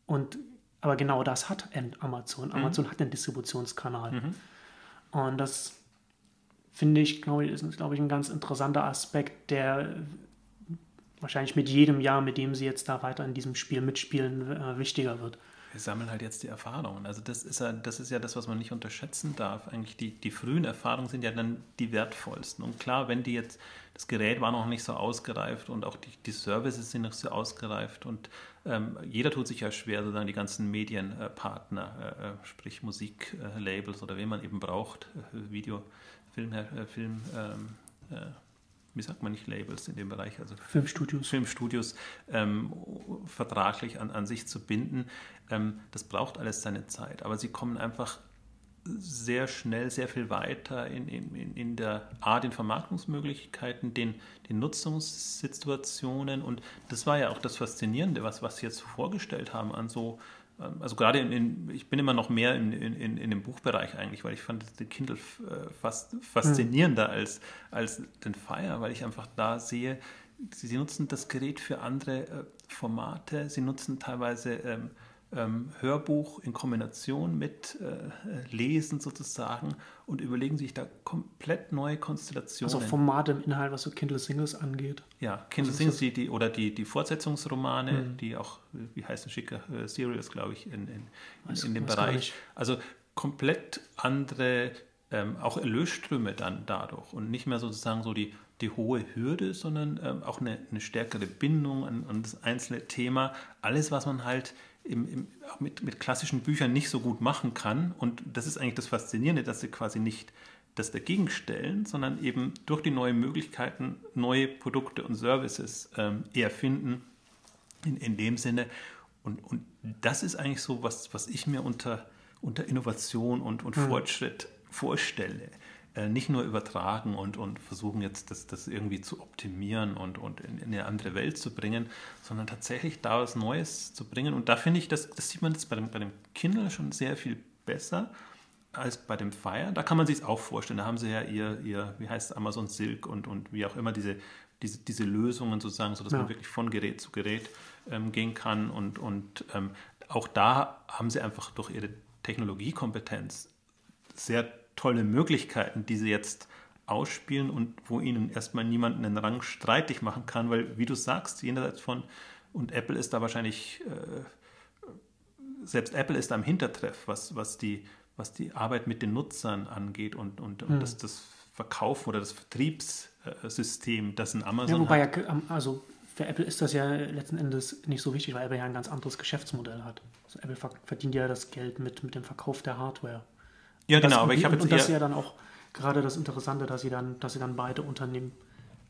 Und aber genau das hat Amazon. Mhm. Amazon hat einen Distributionskanal. Mhm. Und das finde ich, glaube ich, ist, glaube ich, ein ganz interessanter Aspekt, der wahrscheinlich mit jedem Jahr, mit dem sie jetzt da weiter in diesem Spiel mitspielen, äh, wichtiger wird wir sammeln halt jetzt die Erfahrungen. Also das ist ja, das ist ja das, was man nicht unterschätzen darf. Eigentlich die, die frühen Erfahrungen sind ja dann die wertvollsten. Und klar, wenn die jetzt, das Gerät war noch nicht so ausgereift und auch die, die Services sind nicht so ausgereift und ähm, jeder tut sich ja schwer, sozusagen die ganzen Medienpartner, äh, äh, sprich Musiklabels oder wen man eben braucht, äh, Video, Film, äh, Film ähm, äh, wie sagt man nicht Labels in dem Bereich, also Filmstudios, Filmstudios ähm, vertraglich an, an sich zu binden. Ähm, das braucht alles seine Zeit, aber sie kommen einfach sehr schnell, sehr viel weiter in, in, in der A, den Vermarktungsmöglichkeiten, den, den Nutzungssituationen und das war ja auch das Faszinierende, was, was Sie jetzt vorgestellt haben an so also gerade in, in, ich bin immer noch mehr in, in, in dem Buchbereich eigentlich, weil ich fand den Kindle äh, fast faszinierender mhm. als, als den Fire, weil ich einfach da sehe, sie, sie nutzen das Gerät für andere äh, Formate, sie nutzen teilweise ähm, ähm, Hörbuch in Kombination mit äh, Lesen sozusagen und überlegen sich da komplett neue Konstellationen. Also Formate im Inhalt, was so Kindle Singles angeht. Ja, Kindle Singles die, die, oder die, die Fortsetzungsromane, mhm. die auch, wie heißen schicke äh, Serials, glaube ich, in, in, weiß, in dem Bereich. Also komplett andere, ähm, auch Erlösströme dann dadurch und nicht mehr sozusagen so die, die hohe Hürde, sondern ähm, auch eine, eine stärkere Bindung an, an das einzelne Thema. Alles, was man halt im, im, mit, mit klassischen Büchern nicht so gut machen kann. Und das ist eigentlich das Faszinierende, dass sie quasi nicht das dagegen stellen, sondern eben durch die neuen Möglichkeiten neue Produkte und Services ähm, erfinden. In, in dem Sinne. Und, und das ist eigentlich so, was, was ich mir unter, unter Innovation und, und mhm. Fortschritt vorstelle. Äh, nicht nur übertragen und, und versuchen jetzt das, das irgendwie zu optimieren und, und in, in, eine andere Welt zu bringen, sondern tatsächlich da was Neues zu bringen. Und da finde ich, das, das sieht man jetzt bei dem, bei dem Kindle schon sehr viel besser als bei dem Fire. Da kann man sich es auch vorstellen. Da haben sie ja ihr, ihr wie heißt es, Amazon Silk und, und wie auch immer diese, diese, diese Lösungen sozusagen, sodass ja. man wirklich von Gerät zu Gerät ähm, gehen kann. Und, und ähm, auch da haben sie einfach durch ihre Technologiekompetenz sehr tolle Möglichkeiten, die sie jetzt ausspielen und wo ihnen erstmal niemand einen Rang streitig machen kann, weil, wie du sagst, jenseits von, und Apple ist da wahrscheinlich, äh, selbst Apple ist am Hintertreff, was, was, die, was die Arbeit mit den Nutzern angeht und, und, und hm. das, das Verkaufen oder das Vertriebssystem, das in Amazon ja, wobei hat. Ja, also für Apple ist das ja letzten Endes nicht so wichtig, weil Apple ja ein ganz anderes Geschäftsmodell hat. Also Apple verdient ja das Geld mit, mit dem Verkauf der Hardware. Ja, genau, aber ich habe jetzt. Und das ist ja dann auch gerade das Interessante, dass sie dann, dass sie dann beide Unternehmen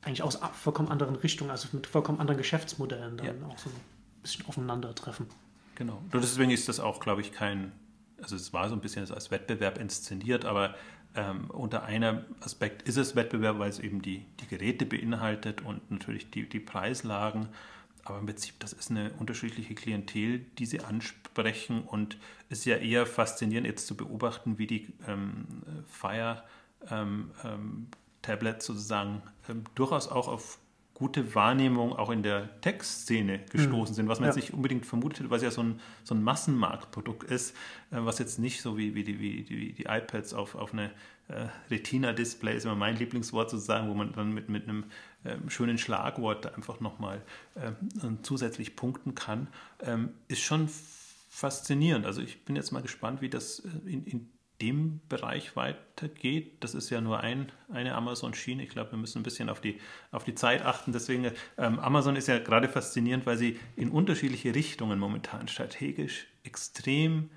eigentlich aus vollkommen anderen Richtungen, also mit vollkommen anderen Geschäftsmodellen dann ja. auch so ein bisschen aufeinandertreffen. Genau. Deswegen ist das auch, glaube ich, kein, also es war so ein bisschen als Wettbewerb inszeniert, aber ähm, unter einem Aspekt ist es Wettbewerb, weil es eben die, die Geräte beinhaltet und natürlich die, die Preislagen aber im Prinzip, das ist eine unterschiedliche Klientel, die sie ansprechen und es ist ja eher faszinierend jetzt zu beobachten, wie die ähm, Fire ähm, ähm, Tablets sozusagen ähm, durchaus auch auf gute Wahrnehmung auch in der Tech-Szene gestoßen sind, was man Ja. jetzt nicht unbedingt vermutet hätte, weil es ja so ein, so ein Massenmarktprodukt ist, äh, was jetzt nicht so wie, wie, die, wie, die, die iPads auf, auf eine äh, Retina-Display ist immer mein Lieblingswort sozusagen, wo man dann mit, mit einem schönen Schlagwort einfach nochmal ähm, zusätzlich punkten kann, ähm, ist schon faszinierend. Also ich bin jetzt mal gespannt, wie das äh, in, in dem Bereich weitergeht. Das ist ja nur ein, eine Amazon-Schiene. Ich glaube, wir müssen ein bisschen auf die, auf die Zeit achten. Deswegen, ähm, Amazon ist ja gerade faszinierend, weil sie in unterschiedliche Richtungen momentan strategisch extrem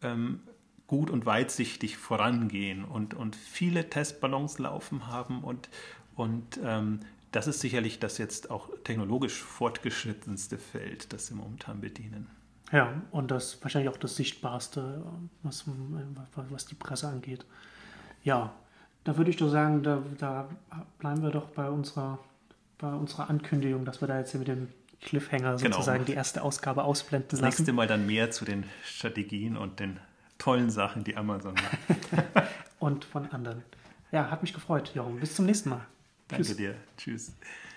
ähm, gut und weitsichtig vorangehen und, und viele Testballons laufen haben und, und ähm, das ist sicherlich das jetzt auch technologisch fortgeschrittenste Feld, das sie momentan bedienen. Ja, und das wahrscheinlich auch das Sichtbarste, was, was die Presse angeht. Ja, da würde ich doch sagen, da, da bleiben wir doch bei unserer, bei unserer Ankündigung, dass wir da jetzt hier mit dem Cliffhanger Genau. sozusagen die erste Ausgabe ausblenden Das lassen. nächste Mal dann mehr zu den Strategien und den tollen Sachen, die Amazon macht. Und von anderen. Ja, hat mich gefreut, Jochen. Bis zum nächsten Mal. Danke dir. Tschüss.